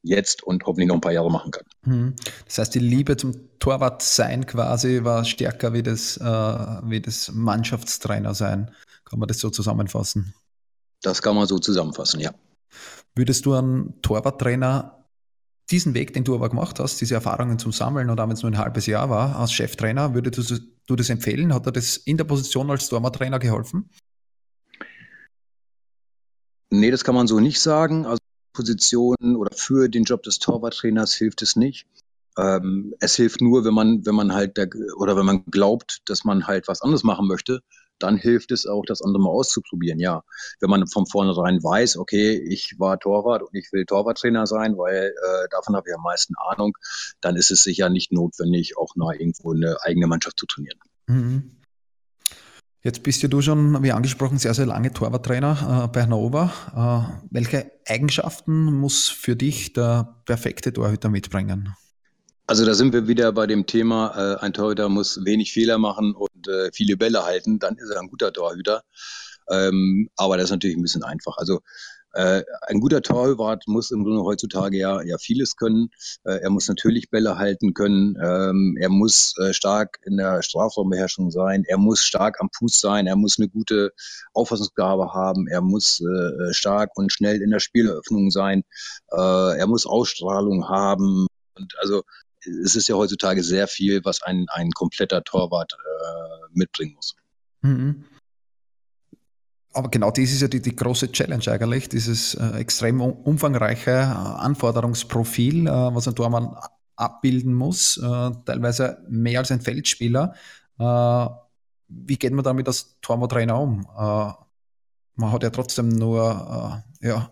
jetzt und hoffentlich noch ein paar Jahre machen kann. Mhm. Das heißt, die Liebe zum Torwartsein quasi war stärker wie das, äh, wie das Mannschaftstrainer sein. Kann man das so zusammenfassen? Das kann man so zusammenfassen, ja. Würdest du einen Torwarttrainer diesen Weg, den du aber gemacht hast, diese Erfahrungen zum Sammeln und auch wenn es nur ein halbes Jahr war, als Cheftrainer, würdest du, das empfehlen? Hat er das in der Position als Torwarttrainer geholfen? Nee, das kann man so nicht sagen. Also Position oder für den Job des Torwarttrainers hilft es nicht. Ähm, es hilft nur, wenn man, wenn man halt der, oder wenn man glaubt, dass man halt was anderes machen möchte, dann hilft es auch, das andere mal auszuprobieren. Ja, wenn man von vornherein weiß, okay, ich war Torwart und ich will Torwarttrainer sein, weil äh, davon habe ich am meisten Ahnung, dann ist es sicher nicht notwendig, auch noch irgendwo eine eigene Mannschaft zu trainieren. Mhm. Jetzt bist ja du schon, wie angesprochen, sehr, sehr lange Torwarttrainer äh, bei Hannover. Äh, welche Eigenschaften muss für dich der perfekte Torhüter mitbringen? Also da sind wir wieder bei dem Thema, äh, ein Torhüter muss wenig Fehler machen und äh, viele Bälle halten, dann ist er ein guter Torhüter. Ähm, aber das ist natürlich ein bisschen einfach. Also äh, ein guter Torwart muss im Grunde heutzutage ja, ja vieles können. Äh, er muss natürlich Bälle halten können. Ähm, er muss äh, stark in der Strafraumbeherrschung sein. Er muss stark am Fuß sein. Er muss eine gute Auffassungsgabe haben. Er muss äh, stark und schnell in der Spieleröffnung sein. Äh, er muss Ausstrahlung haben. Und also es ist ja heutzutage sehr viel, was ein, ein kompletter Torwart äh, mitbringen muss. Mhm. Aber genau das ist ja die, die große Challenge eigentlich, dieses äh, extrem umfangreiche äh, Anforderungsprofil, äh, was ein Tormann abbilden muss, äh, teilweise mehr als ein Feldspieler. Äh, wie geht man damit als Torwarttrainer um? man hat ja trotzdem nur ja,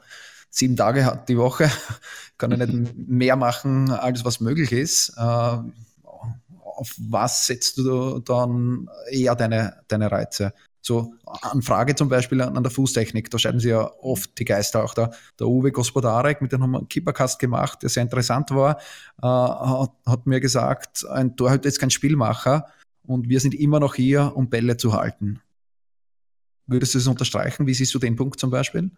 sieben Tage hat die Woche, kann er nicht mehr machen, als was möglich ist. Äh, auf was setzt du dann eher deine, deine Reize? So an Frage zum Beispiel an, der Fußtechnik, da scheiden sie ja oft die Geister auch da. Der Uwe Gospodarek, mit dem haben wir einen Keepercast gemacht, der sehr interessant war, äh, hat, hat, mir gesagt, ein Torhüter ist kein Spielmacher und wir sind immer noch hier, um Bälle zu halten. Würdest du das unterstreichen? Wie siehst du den Punkt zum Beispiel?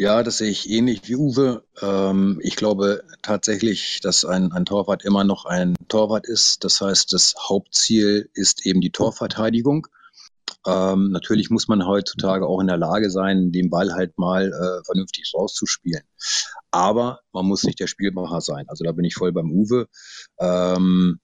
Ja, das sehe ich ähnlich wie Uwe. Ähm, ich glaube tatsächlich, dass ein, ein Torwart immer noch ein Torwart ist. Das heißt, das Hauptziel ist eben die Torverteidigung. Ähm, natürlich muss man heutzutage auch in der Lage sein, den Ball halt mal äh, vernünftig rauszuspielen. Aber man muss nicht der Spielmacher sein. Also da bin ich voll beim Uwe. Ähm,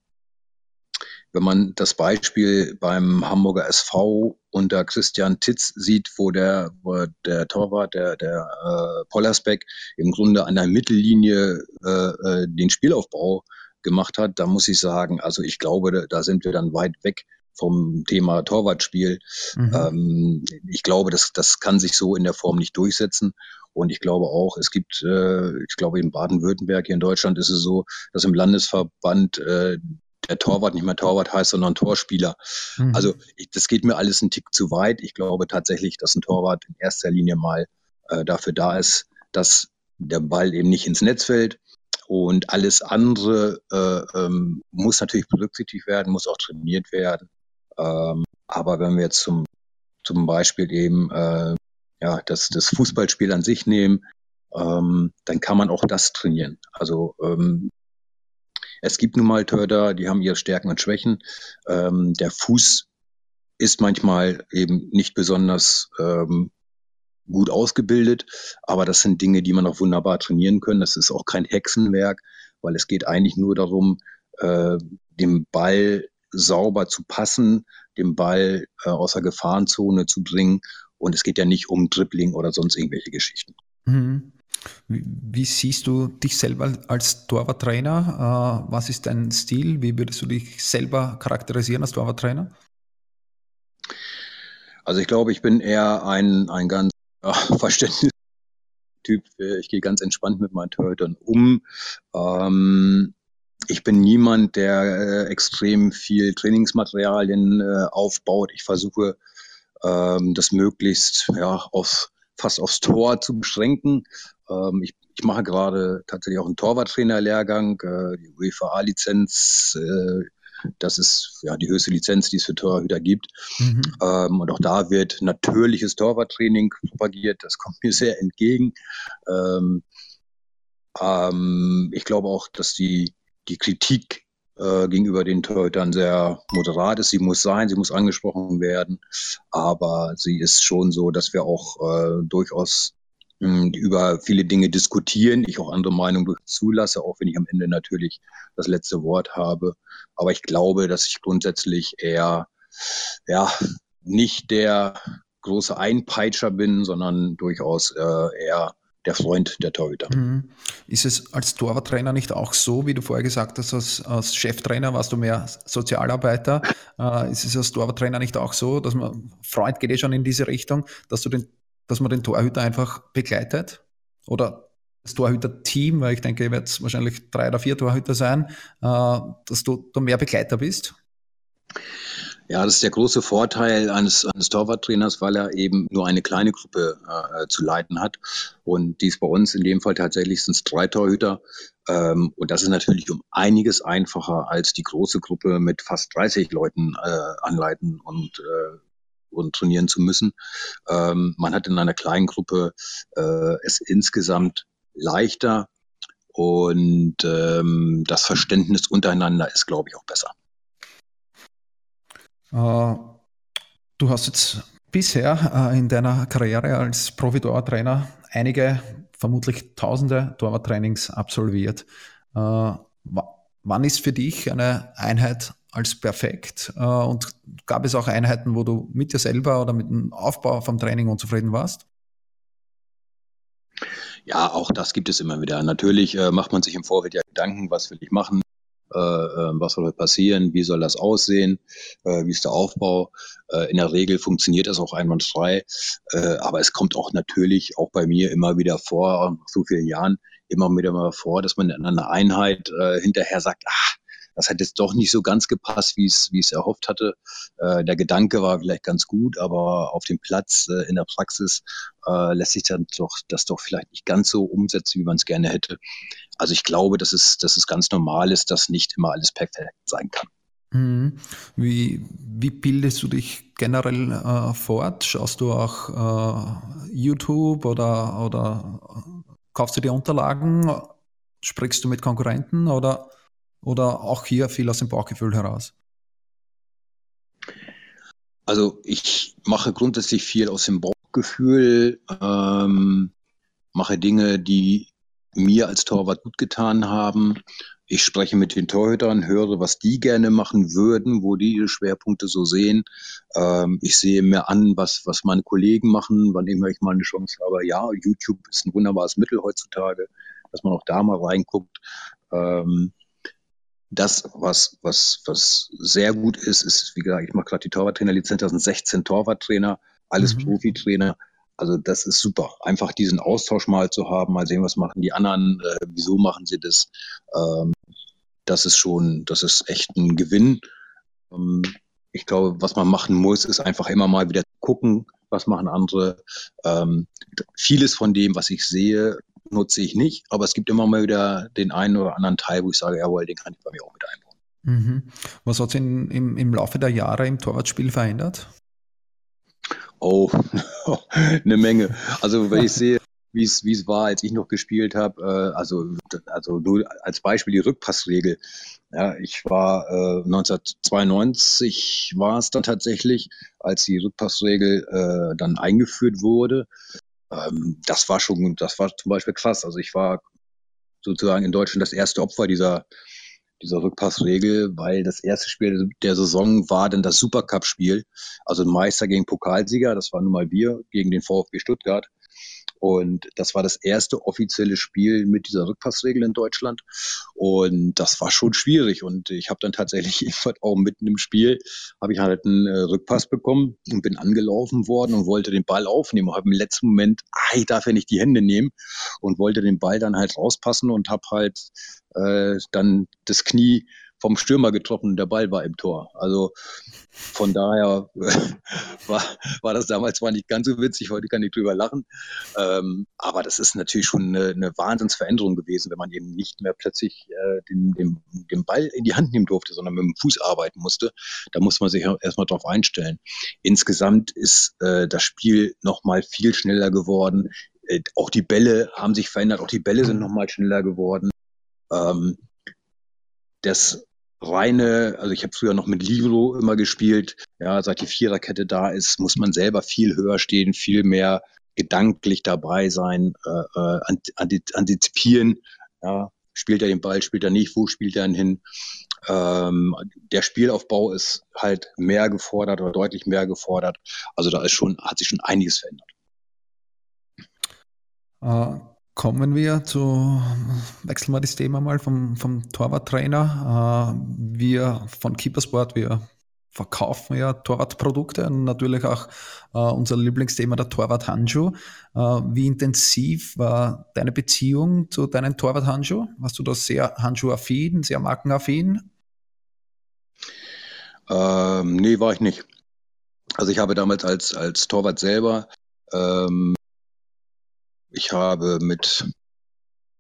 wenn man das Beispiel beim Hamburger SV unter Christian Titz sieht, wo der, wo der Torwart, der, der äh, Pollersbeck, im Grunde an der Mittellinie äh, äh, den Spielaufbau gemacht hat, da muss ich sagen, also ich glaube, da sind wir dann weit weg vom Thema Torwartspiel. Mhm. Ähm, ich glaube, das, das kann sich so in der Form nicht durchsetzen. Und ich glaube auch, es gibt, äh, ich glaube in Baden-Württemberg, hier in Deutschland ist es so, dass im Landesverband äh, der Torwart nicht mehr Torwart heißt, sondern Torspieler. Mhm. Also ich, das geht mir alles einen Tick zu weit. Ich glaube tatsächlich, dass ein Torwart in erster Linie mal äh, dafür da ist, dass der Ball eben nicht ins Netz fällt. Und alles andere äh, ähm, muss natürlich berücksichtigt werden, muss auch trainiert werden. Ähm, aber wenn wir jetzt zum, zum Beispiel eben äh, ja, das, das Fußballspiel an sich nehmen, ähm, dann kann man auch das trainieren. Also ähm, es gibt nun mal Törder, die haben ihre Stärken und Schwächen. Ähm, der Fuß ist manchmal eben nicht besonders ähm, gut ausgebildet, aber das sind Dinge, die man auch wunderbar trainieren können. Das ist auch kein Hexenwerk, weil es geht eigentlich nur darum, äh, den Ball sauber zu passen, den Ball äh, aus der Gefahrenzone zu bringen. Und es geht ja nicht um Dribbling oder sonst irgendwelche Geschichten. Mhm. Wie, siehst du dich selber als Torwarttrainer? Äh, was ist dein Stil? Wie würdest du dich selber charakterisieren als Torwarttrainer? Also ich glaube, ich bin eher ein, ein ganz ja, Verständnis Typ. Ich gehe ganz entspannt mit meinen Torhütern um. Ähm, ich bin niemand, der äh, extrem viel Trainingsmaterialien äh, aufbaut. Ich versuche, ähm, das möglichst ja, auf, fast aufs Tor zu beschränken. Ähm, ich, ich, mache gerade tatsächlich auch einen Torwarttrainerlehrgang, äh, die UEFA-Lizenz. Äh, das ist ja die höchste Lizenz, die es für Torhüter gibt. Mhm. Ähm, und auch da wird natürliches Torwarttraining propagiert. Das kommt mir sehr entgegen. Ähm, ähm, ich glaube auch, dass die die Kritik äh, gegenüber den Torhütern sehr moderat ist. Sie muss sein, sie muss angesprochen werden, aber sie ist schon so, dass wir auch äh, durchaus mh, hm, über viele Dinge diskutieren, ich auch andere Meinungen zulasse, auch wenn ich am Ende natürlich das letzte Wort habe. Aber ich glaube, dass ich grundsätzlich eher ja nicht der große Einpeitscher bin, sondern durchaus äh, eher der Freund der Torhüter. Mhm. Ist es als Torwarttrainer nicht auch so, wie du vorher gesagt hast, als, als Cheftrainer warst du mehr Sozialarbeiter? Äh, ist es als Torwarttrainer nicht auch so, dass man, Freund geht eh schon in diese Richtung, dass, du den, dass man den Torhüter einfach begleitet? Oder das Torhüter-Team, weil ich denke, ihr werdet wahrscheinlich drei oder vier Torhüter sein, äh, dass du da mehr Begleiter bist? Ja, das ist der große Vorteil eines, eines Torwarttrainers, weil er eben nur eine kleine Gruppe äh, zu leiten hat. Und dies bei uns in dem Fall tatsächlich sind es drei Torhüter. Ähm, und das ist natürlich um einiges einfacher als die große Gruppe mit fast 30 Leuten äh, anleiten und, äh, und trainieren zu müssen. Ähm, man hat in einer kleinen Gruppe äh, es insgesamt leichter und ähm, das Verständnis untereinander ist, glaube ich, auch besser. Äh, du hast jetzt bisher äh, in deiner Karriere als Profi-Torwarttrainer einige, vermutlich tausende Torwarttrainings absolviert. Äh, wann ist für dich eine Einheit als perfekt? Und gab es auch Einheiten, wo du mit dir selber oder mit dem Aufbau vom Training unzufrieden warst? Ja, auch das gibt es immer wieder. Natürlich äh, macht man sich im Vorfeld ja Gedanken, was will ich machen, äh, äh, was soll passieren, wie soll das aussehen, äh, wie ist der Aufbau. Äh, in der Regel funktioniert das auch einwandfrei, äh, aber es kommt auch natürlich auch bei mir immer wieder vor, nach so vielen Jahren, immer wieder mal vor, dass man in einer Einheit äh, hinterher sagt, ach, das hat jetzt doch nicht so ganz gepasst, wie es, wie es erhofft hatte. Äh, der Gedanke war vielleicht ganz gut, aber auf dem Platz, äh, in der Praxis, äh, lässt sich dann doch, das doch vielleicht nicht ganz so umsetzen, wie man es gerne hätte. Also ich glaube, dass es, dass es ganz normal ist, dass nicht immer alles perfekt sein kann. Mhm. Wie, wie bildest du dich generell äh, fort? Schaust du auch äh, YouTube oder, oder kaufst du dir Unterlagen? Sprichst du mit Konkurrenten oder oder auch hier viel aus dem Bauchgefühl heraus? Also ich mache grundsätzlich viel aus dem Bauchgefühl, ähm, mache Dinge, die mir als Torwart gut getan haben. Ich spreche mit den Torhütern, höre, was die gerne machen würden, wo die ihre Schwerpunkte so sehen. Ähm, ich sehe mir an, was, was meine Kollegen machen, wann immer ich mal eine Chance habe. Ja, YouTube ist ein wunderbares Mittel heutzutage, dass man auch da mal reinguckt. Ähm, das, was, was, was sehr gut ist, ist, wie gesagt, ich mache gerade die Torwarttrainerlizenz, das sind 16 Torwarttrainer, alles mhm. Profitrainer. Also das ist super, einfach diesen Austausch mal zu haben, mal sehen, was machen die anderen, äh, wieso machen sie das. Ähm, das ist schon, das ist echt ein Gewinn. Ähm, ich glaube, was man machen muss, ist einfach immer mal wieder gucken, was machen andere. Ähm, vieles von dem, was ich sehe, nutze ich nicht, aber es gibt immer mal wieder den einen oder anderen Teil, wo ich sage, jawohl, den kann ich bei mir auch mit einbauen. Mhm. Was hat sich im, im Laufe der Jahre im Torwartspiel verändert? Oh, eine Menge. Also wenn ich sehe, wie es wie es war, als ich noch gespielt habe, äh, also also nur als Beispiel die Rückpassregel. Ja, ich war äh, 1992 war es dann tatsächlich, als die Rückpassregel äh, dann eingeführt wurde. Ähm, das war schon, das war zum Beispiel krass. Also ich war sozusagen in Deutschland das erste Opfer dieser, dieser Rückpassregel, weil das erste Spiel der Saison war dann das Supercup-Spiel, also Meister gegen Pokalsieger, das war nun mal wir gegen den VfB Stuttgart. Und das war das erste offizielle Spiel mit dieser Rückpassregel in Deutschland. Und das war schon schwierig. Und ich habe dann tatsächlich irgendwann auch mitten im Spiel, habe ich halt einen äh, Rückpass bekommen und bin angelaufen worden und wollte den Ball aufnehmen. Habe im letzten Moment, ah, ich darf ja nicht die Hände nehmen und wollte den Ball dann halt rauspassen und habe halt äh, dann das Knie vom Stürmer getroffen der Ball war im Tor. Also von daher war, war das damals zwar nicht ganz so witzig, heute kann ich drüber lachen, ähm, aber das ist natürlich schon eine, eine Wahnsinnsveränderung gewesen, wenn man eben nicht mehr plötzlich äh, den, den, den Ball in die Hand nehmen durfte, sondern mit dem Fuß arbeiten musste. Da muss man sich erstmal drauf einstellen. Insgesamt ist äh, das Spiel nochmal viel schneller geworden. Äh, auch die Bälle haben sich verändert, auch die Bälle sind nochmal schneller geworden. Ähm, das reine, also ich habe früher noch mit Libro immer gespielt. Ja, seit die Viererkette da ist, muss man selber viel höher stehen, viel mehr gedanklich dabei sein, äh, äh antizipieren. Ja, spielt er den Ball, spielt er nicht, wo spielt er ihn hin? Ähm, der Spielaufbau ist halt mehr gefordert oder deutlich mehr gefordert. Also da ist schon, hat sich schon einiges verändert. Uh Kommen wir zu, wechseln wir das Thema mal vom, vom Torwarttrainer. Äh, wir von Keepersport, wir verkaufen ja Torwartprodukte und natürlich auch äh, unser Lieblingsthema der Torwarthandschuh. Äh, wie intensiv war deine Beziehung zu deinen Torwarthandschuh? Warst du da sehr handschuhaffin, sehr markenaffin? Ähm, nee, war ich nicht. Also ich habe damals als, als Torwart selber ähm, ich habe mit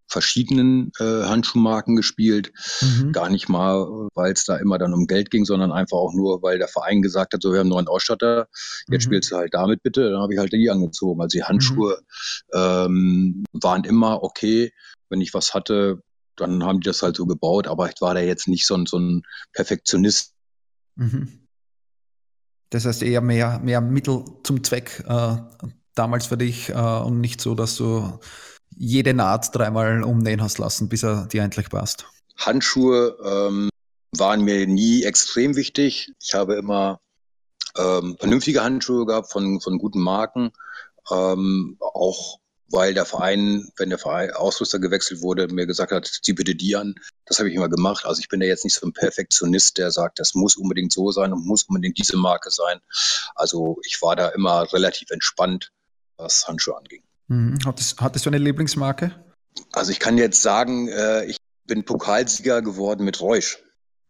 verschiedenen äh, Handschuhmarken gespielt. Mhm. Gar nicht mal, weil es da immer dann um Geld ging, sondern einfach auch nur, weil der Verein gesagt hat, so wir haben einen neuen Ausstatter, jetzt mhm. spielst du halt damit bitte. Dann habe ich halt die angezogen. Also die Handschuhe mhm. ähm, waren immer okay. Wenn ich was hatte, dann haben die das halt so gebaut, aber ich war da jetzt nicht so ein, so ein Perfektionist. Mhm. Das heißt eher mehr, mehr Mittel zum Zweck äh, damals für dich äh, und nicht so, dass du jede Naht dreimal umnähen hast lassen, bis er dir endlich passt? Handschuhe ähm, waren mir nie extrem wichtig. Ich habe immer ähm, vernünftige Handschuhe gehabt von, von guten Marken. Ähm, auch weil der Verein, wenn der Verein Ausrüster gewechselt wurde, mir gesagt hat, zieh bitte die an. Das habe ich immer gemacht. Also ich bin ja jetzt nicht so ein Perfektionist, der sagt, das muss unbedingt so sein und muss unbedingt diese Marke sein. Also ich war da immer relativ entspannt was Handschuhe anging. Mhm. Hattest, hattest du eine Lieblingsmarke? Also ich kann jetzt sagen, äh, ich bin Pokalsieger geworden mit Reusch.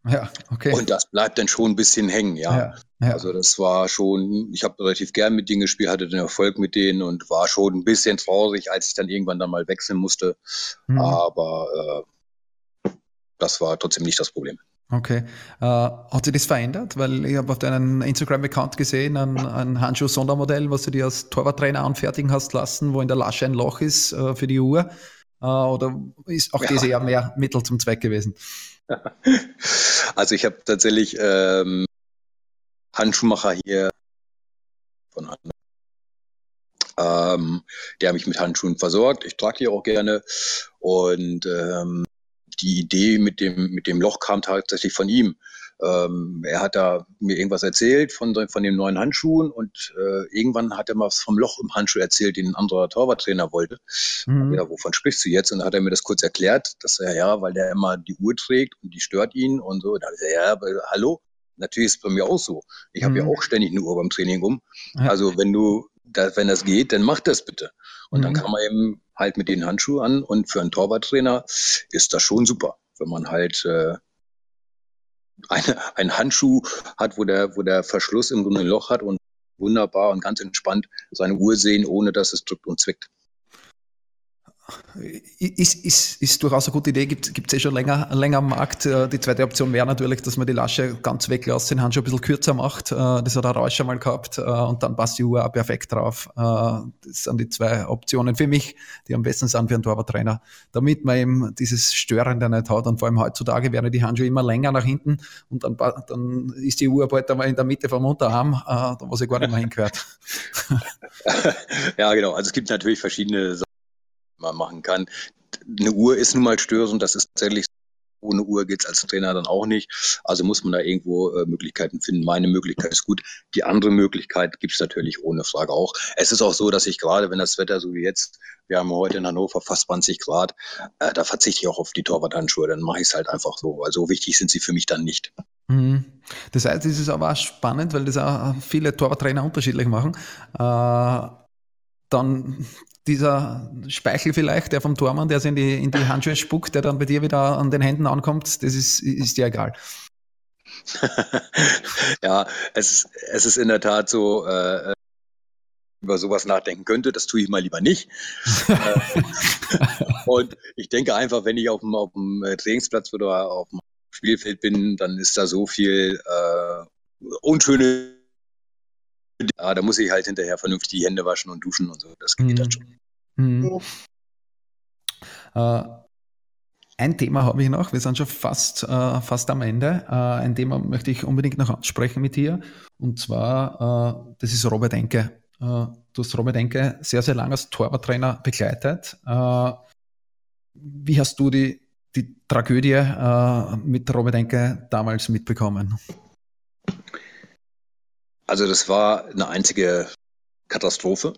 Ja, okay. Und das bleibt dann schon ein bisschen hängen, ja. ja, ja. Also das war schon, ich habe relativ gern mit denen gespielt, hatte den Erfolg mit denen und war schon ein bisschen traurig, als ich dann irgendwann dann mal wechseln musste. Mhm. Aber äh, das war trotzdem nicht das Problem. Okay. Äh, hat sich das verändert? Weil ich habe auf deinem Instagram-Account gesehen, ein, ein Handschuh-Sondermodell, was du dir als Torwarttrainer anfertigen hast lassen, wo in der Lasche ein Loch ist äh, für die Uhr. Äh, oder ist auch ja. das eher mehr Mittel zum Zweck gewesen? Also ich habe tatsächlich ähm, Handschuhmacher hier von ähm, der mich mit Handschuhen versorgt. Ich trage die auch gerne. Und ähm, die Idee mit dem, mit dem Loch kam tatsächlich von ihm. Ähm, er hat da mir irgendwas erzählt von, von den neuen Handschuhen und äh, irgendwann hat er mal was vom Loch im Handschuh erzählt, den ein anderer Torwarttrainer wollte. Mhm. Ja, wovon sprichst du jetzt? Und dann hat er mir das kurz erklärt, dass er, ja, weil der immer die Uhr trägt und die stört ihn und so. Da ich gesagt, ja, aber, hallo, natürlich ist es bei mir auch so. Ich habe ja mhm. auch ständig eine Uhr beim Training um. Ja. Also wenn du, da, wenn das geht, dann mach das bitte. Und mhm. dann kann man eben halt mit den Handschuhen an. Und für einen Torwarttrainer ist das schon super, wenn man halt äh, eine, einen Handschuh hat, wo der, wo der Verschluss im Grunde ein Loch hat und wunderbar und ganz entspannt seine Uhr sehen, ohne dass es drückt und zwickt. Ist, ist, ist durchaus eine gute Idee, gibt es eh schon länger, länger am Markt. Äh, die zweite Option wäre natürlich, dass man die Lasche ganz weglässt, den Handschuh ein bisschen kürzer macht. Äh, das hat der Rausch mal gehabt äh, und dann passt die Uhr auch perfekt drauf. Das sind die zwei Optionen für mich, die am besten sind für einen Torwarttrainer, damit man eben dieses Störende nicht hat. Und vor allem heutzutage werden die Handschuhe immer länger nach hinten und dann, dann ist die Uhr bald einmal in der Mitte vom Unterarm, was ich gar nicht mehr hingehört. ja, genau. Also es gibt natürlich verschiedene Sachen man machen kann. Eine Uhr ist nun mal störend, das ist tatsächlich ohne Uhr geht es als Trainer dann auch nicht. Also muss man da irgendwo äh, Möglichkeiten finden. Meine Möglichkeit ist gut. Die andere Möglichkeit gibt es natürlich ohne Frage auch. Es ist auch so, dass ich gerade, wenn das Wetter so wie jetzt, wir haben heute in Hannover fast 20 Grad, äh, da verzichte ich auch auf die Torwarthandschuhe. Dann mache ich es halt einfach so. Also wichtig sind sie für mich dann nicht. Mhm. Das heißt, es ist aber auch spannend, weil das auch viele Torwarttrainer unterschiedlich machen. Äh, dann dieser Speichel vielleicht, der vom Tormann, der es in die, in die Handschuhe spuckt, der dann bei dir wieder an den Händen ankommt, das ist, ist dir egal. ja, es ist, es ist in der Tat so, äh, über sowas nachdenken könnte, das tue ich mal lieber nicht. und ich denke einfach, wenn ich auf dem, auf dem Trainingsplatz oder auf dem Spielfeld bin, dann ist da so viel äh, unschöne Ah, da muss ich halt hinterher vernünftig die Hände waschen und duschen und so. Das geht mhm. dann schon. Mhm. Äh, ein Thema habe ich noch, wir sind schon fast, äh, fast am Ende. Äh, ein Thema möchte ich unbedingt noch ansprechen mit dir. Und zwar, äh, das ist Robert Enke. Äh, du hast Robert Enke sehr, sehr lange als Torwarttrainer begleitet. Äh, wie hast du die, die Tragödie mit Robert Enke damals mitbekommen? Also das war eine einzige Katastrophe.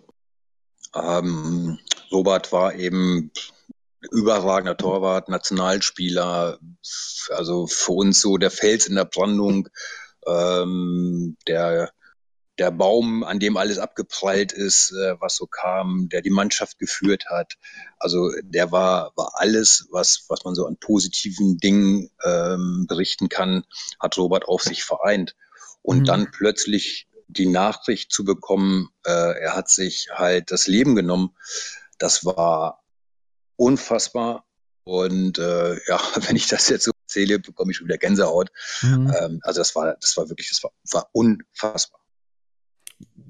Ähm, Robert war eben überragender Torwart, Nationalspieler, also für uns so der Fels in der Brandung, ähm, der, der Baum, an dem alles abgeprallt ist, äh, was so kam, der die Mannschaft geführt hat. Also der war, war alles, was, was man so an positiven Dingen ähm, berichten kann, hat Robert auf sich vereint. Und mhm. dann plötzlich die Nachricht zu bekommen, äh, er hat sich halt das Leben genommen, das war unfassbar. Und äh, ja, wenn ich das jetzt so erzähle, bekomme ich schon wieder Gänsehaut. Mhm. Ähm, also das war, das war wirklich, das war, war unfassbar.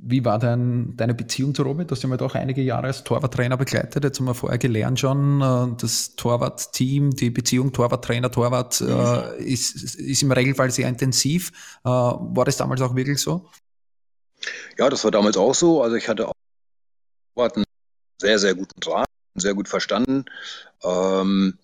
Wie war dein, deine Beziehung zu Robert? Du hast ja mal doch einige Jahre als Torwarttrainer begleitet. Jetzt haben wir vorher gelernt schon, äh, das Torwartteam, die Beziehung Torwarttrainer, Torwart äh, ist, ist im Regelfall sehr intensiv. Äh, war das damals auch wirklich so? Ja, das war damals auch so. Also ich hatte auch einen sehr, sehr guten Draht, sehr gut verstanden. Ähm,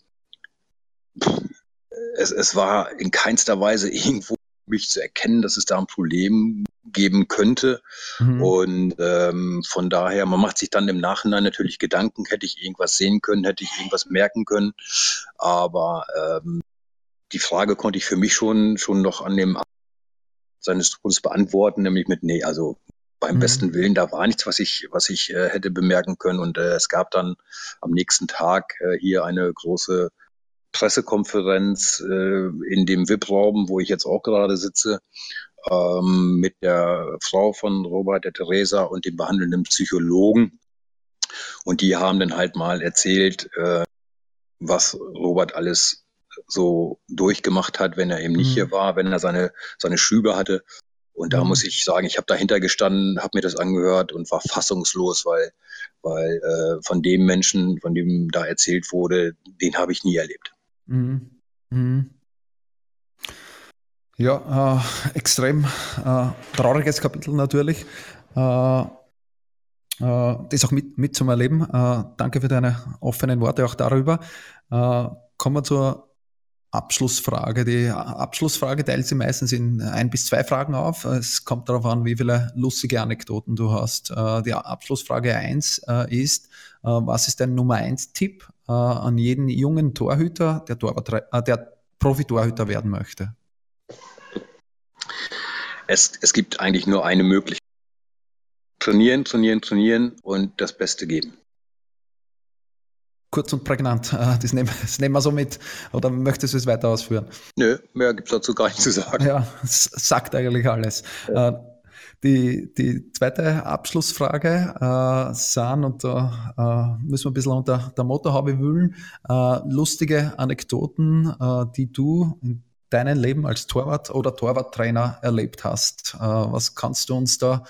es, es war in keinster Weise irgendwo mich zu erkennen, dass es da ein Problem geben könnte. Mhm. Und ähm, von daher, man macht sich dann im Nachhinein natürlich Gedanken, hätte ich irgendwas sehen können, hätte ich irgendwas merken können. Aber ähm, die Frage konnte ich für mich schon, schon noch an dem seines Todes beantworten, nämlich mit, nee, also beim mhm. besten Willen, da war nichts, was ich, was ich äh, hätte bemerken können. Und äh, es gab dann am nächsten Tag äh, hier eine große Pressekonferenz äh, in dem VIP-Raum, wo ich jetzt auch gerade sitze, ähm, mit der Frau von Robert, der Theresa und dem behandelnden Psychologen. Und die haben dann halt mal erzählt, äh, was Robert alles so durchgemacht hat, wenn er eben nicht mhm. hier war, wenn er seine, seine Schübe hatte. Und da mhm. muss ich sagen, ich habe dahinter gestanden, habe mir das angehört und war fassungslos, weil, weil äh, von dem Menschen, von dem da erzählt wurde, den habe ich nie erlebt. Mhm. Ja, äh, extrem äh, trauriges Kapitel natürlich. Äh, äh das auch mit, mit zum Erleben. Äh, danke für deine offenen Worte auch darüber. Äh, kommen wir zur Abschlussfrage. Die Abschlussfrage teilt sie meistens in ein bis zwei Fragen auf. Es kommt darauf an, wie viele lustige Anekdoten du hast. Die Abschlussfrage 1 äh, ist, was ist dein Nummer 1 Tipp an jeden jungen Torhüter, der, Torwart, der Profi-Torhüter werden möchte? Es, es gibt eigentlich nur eine Möglichkeit. Trainieren, trainieren, trainieren und das Beste geben kurz und prägnant. Äh, das nehmen, das nehmen wir so mit. Oder möchtest du es weiter ausführen? Nö, mehr gibt es dazu gar nicht zu sagen. Ja, es sagt eigentlich alles. Ja. Äh, Die, die zweite Abschlussfrage, äh, San, und da äh, müssen wir ein bisschen unter der Motorhaube wühlen. Äh, lustige Anekdoten, äh, die du in deinem Leben als Torwart oder Torwarttrainer erlebt hast. Äh, was kannst du uns da,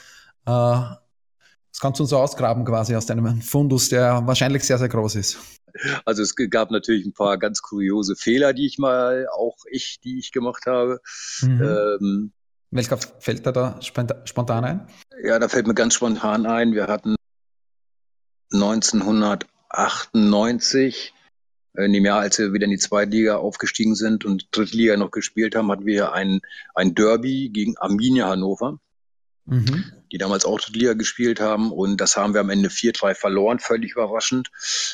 äh, was kannst du uns ausgraben quasi aus deinem Fundus, der wahrscheinlich sehr, sehr groß ist? Also es gab natürlich ein paar ganz kuriose Fehler, die ich mal, auch ich, die ich gemacht habe. Mhm. Ähm, welcher fällt da, da spontan ein? Ja, da fällt mir ganz spontan ein. Wir hatten 1998, in dem Jahr, als wir wieder in die Zweitliga aufgestiegen sind und Drittliga noch gespielt haben, hatten wir ein, ein Derby gegen Arminia Hannover, mhm. die damals auch Drittliga gespielt haben. Und das haben wir am Ende 4-3 verloren, völlig überraschend.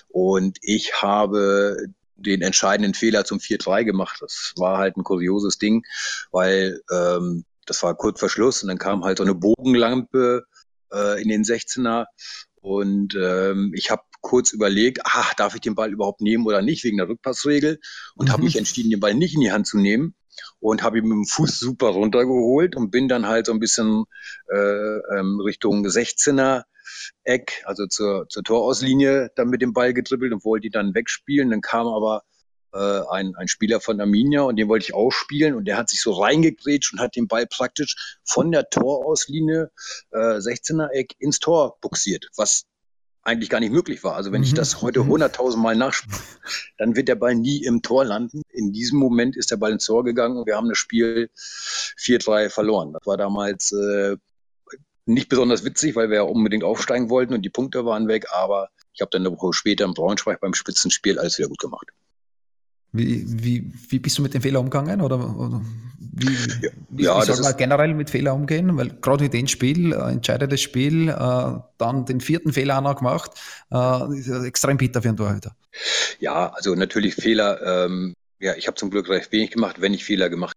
Und ich habe den entscheidenden Fehler zum 4-3 gemacht. Das war halt ein kurioses Ding, weil ähm, das war kurz vor Schluss und dann kam halt so eine Bogenlampe äh, in den 16er und ähm, ich habe kurz überlegt, ach, darf ich den Ball überhaupt nehmen oder nicht, wegen der Rückpassregel und mhm. habe mich entschieden, den Ball nicht in die Hand zu nehmen und habe ihn mit dem Fuß super runtergeholt und bin dann halt so ein bisschen äh, ähm, Richtung 16er Eck, also zur, zur Torauslinie, dann mit dem Ball gedribbelt und wollte ihn dann wegspielen. Dann kam aber äh, ein, ein Spieler von Arminia und den wollte ich ausspielen und der hat sich so reingegrätscht und hat den Ball praktisch von der Torauslinie äh, 16er Eck ins Tor buxiert, was eigentlich gar nicht möglich war. Also wenn mhm. ich das heute 100.000 Mal nachspiele, dann wird der Ball nie im Tor landen. In diesem Moment ist der Ball ins Tor gegangen und wir haben das Spiel 4-3 verloren. Das war damals äh, nicht besonders witzig, weil wir ja unbedingt aufsteigen wollten und die Punkte waren weg, aber ich habe dann eine Woche später im Braunschweig beim Spitzenspiel alles wieder gut gemacht. Wie, wie, wie bist du mit dem Fehler umgegangen? Oder, oder wie, ja, wie, ja, soll man generell mit Fehlern umgehen? Weil gerade in dem Spiel, äh, entscheidet das Spiel, äh, dann den vierten Fehler auch noch gemacht, äh, ist extrem bitter für einen Torhüter. Ja, also natürlich Fehler. Ähm, ja, ich habe zum Glück recht wenig gemacht. Wenn ich Fehler gemacht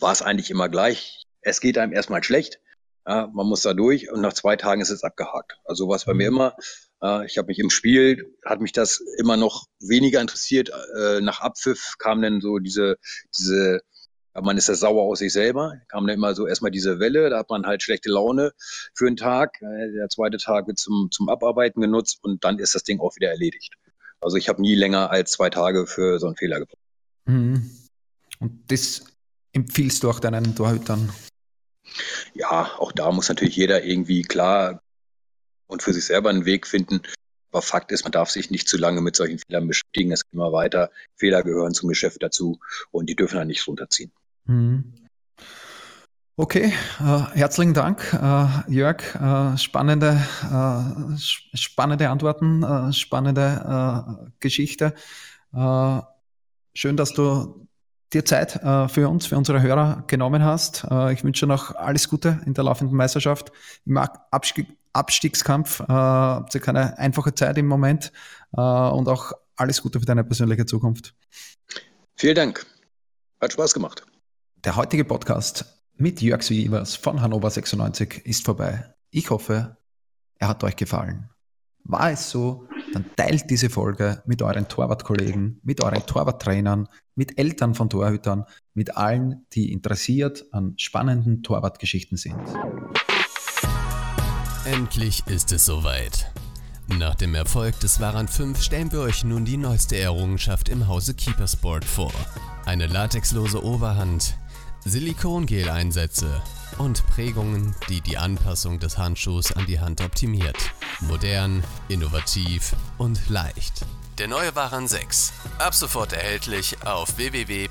war es eigentlich immer gleich. Es geht einem erstmal schlecht. Ja, man muss da durch und nach zwei Tagen ist es abgehakt. Also was bei mir mhm. immer äh, ich habe mich im Spiel, hat mich das immer noch weniger interessiert. Äh, nach Abpfiff kam dann so diese, diese, man ist ja sauer aus sich selber, kam dann immer so erstmal diese Welle, da hat man halt schlechte Laune für einen Tag. Äh, der zweite Tag wird zum, zum Abarbeiten genutzt und dann ist das Ding auch wieder erledigt. Also ich habe nie länger als zwei Tage für so einen Fehler gebraucht. Mhm. Und das empfiehlst du auch deinen Torhütern? Ja, auch da muss natürlich jeder irgendwie klar und für sich selber einen Weg finden. Aber Fakt ist, man darf sich nicht zu lange mit solchen Fehlern beschäftigen. Es geht immer weiter. Fehler gehören zum Geschäft dazu und die dürfen dann nicht runterziehen. Mhm. Okay, äh, herzlichen Dank, äh, Jörg. Äh, spannende, äh, spannende Antworten, äh, spannende äh, Geschichte. schön, dass du dir Zeit für uns, für unsere Hörer genommen hast. ich wünsche noch alles Gute in der laufenden Meisterschaft. Im Abstieg, Abstiegskampf. Äh, habt ihr keine einfache Zeit im Moment äh, und auch alles Gute für deine persönliche Zukunft. Vielen Dank. Hat Spaß gemacht. Der heutige Podcast mit Jörg Sievers von Hannover 96 ist vorbei. Ich hoffe, er hat euch gefallen. War es so, dann teilt diese Folge mit euren Torwartkollegen, mit euren Torwarttrainern, mit Eltern von Torhütern, mit allen, die interessiert an spannenden Torwartgeschichten sind. Endlich ist es soweit. Nach dem Erfolg des Waran 5 stellen wir euch nun die neueste Errungenschaft im Hause Keepersport vor. Eine latexlose Oberhand, Silikongel-Einsätze und Prägungen, die die Anpassung des Handschuhs an die Hand optimiert. Modern, innovativ und leicht. Der neue Waran 6. Ab sofort erhältlich auf www.ks.zone.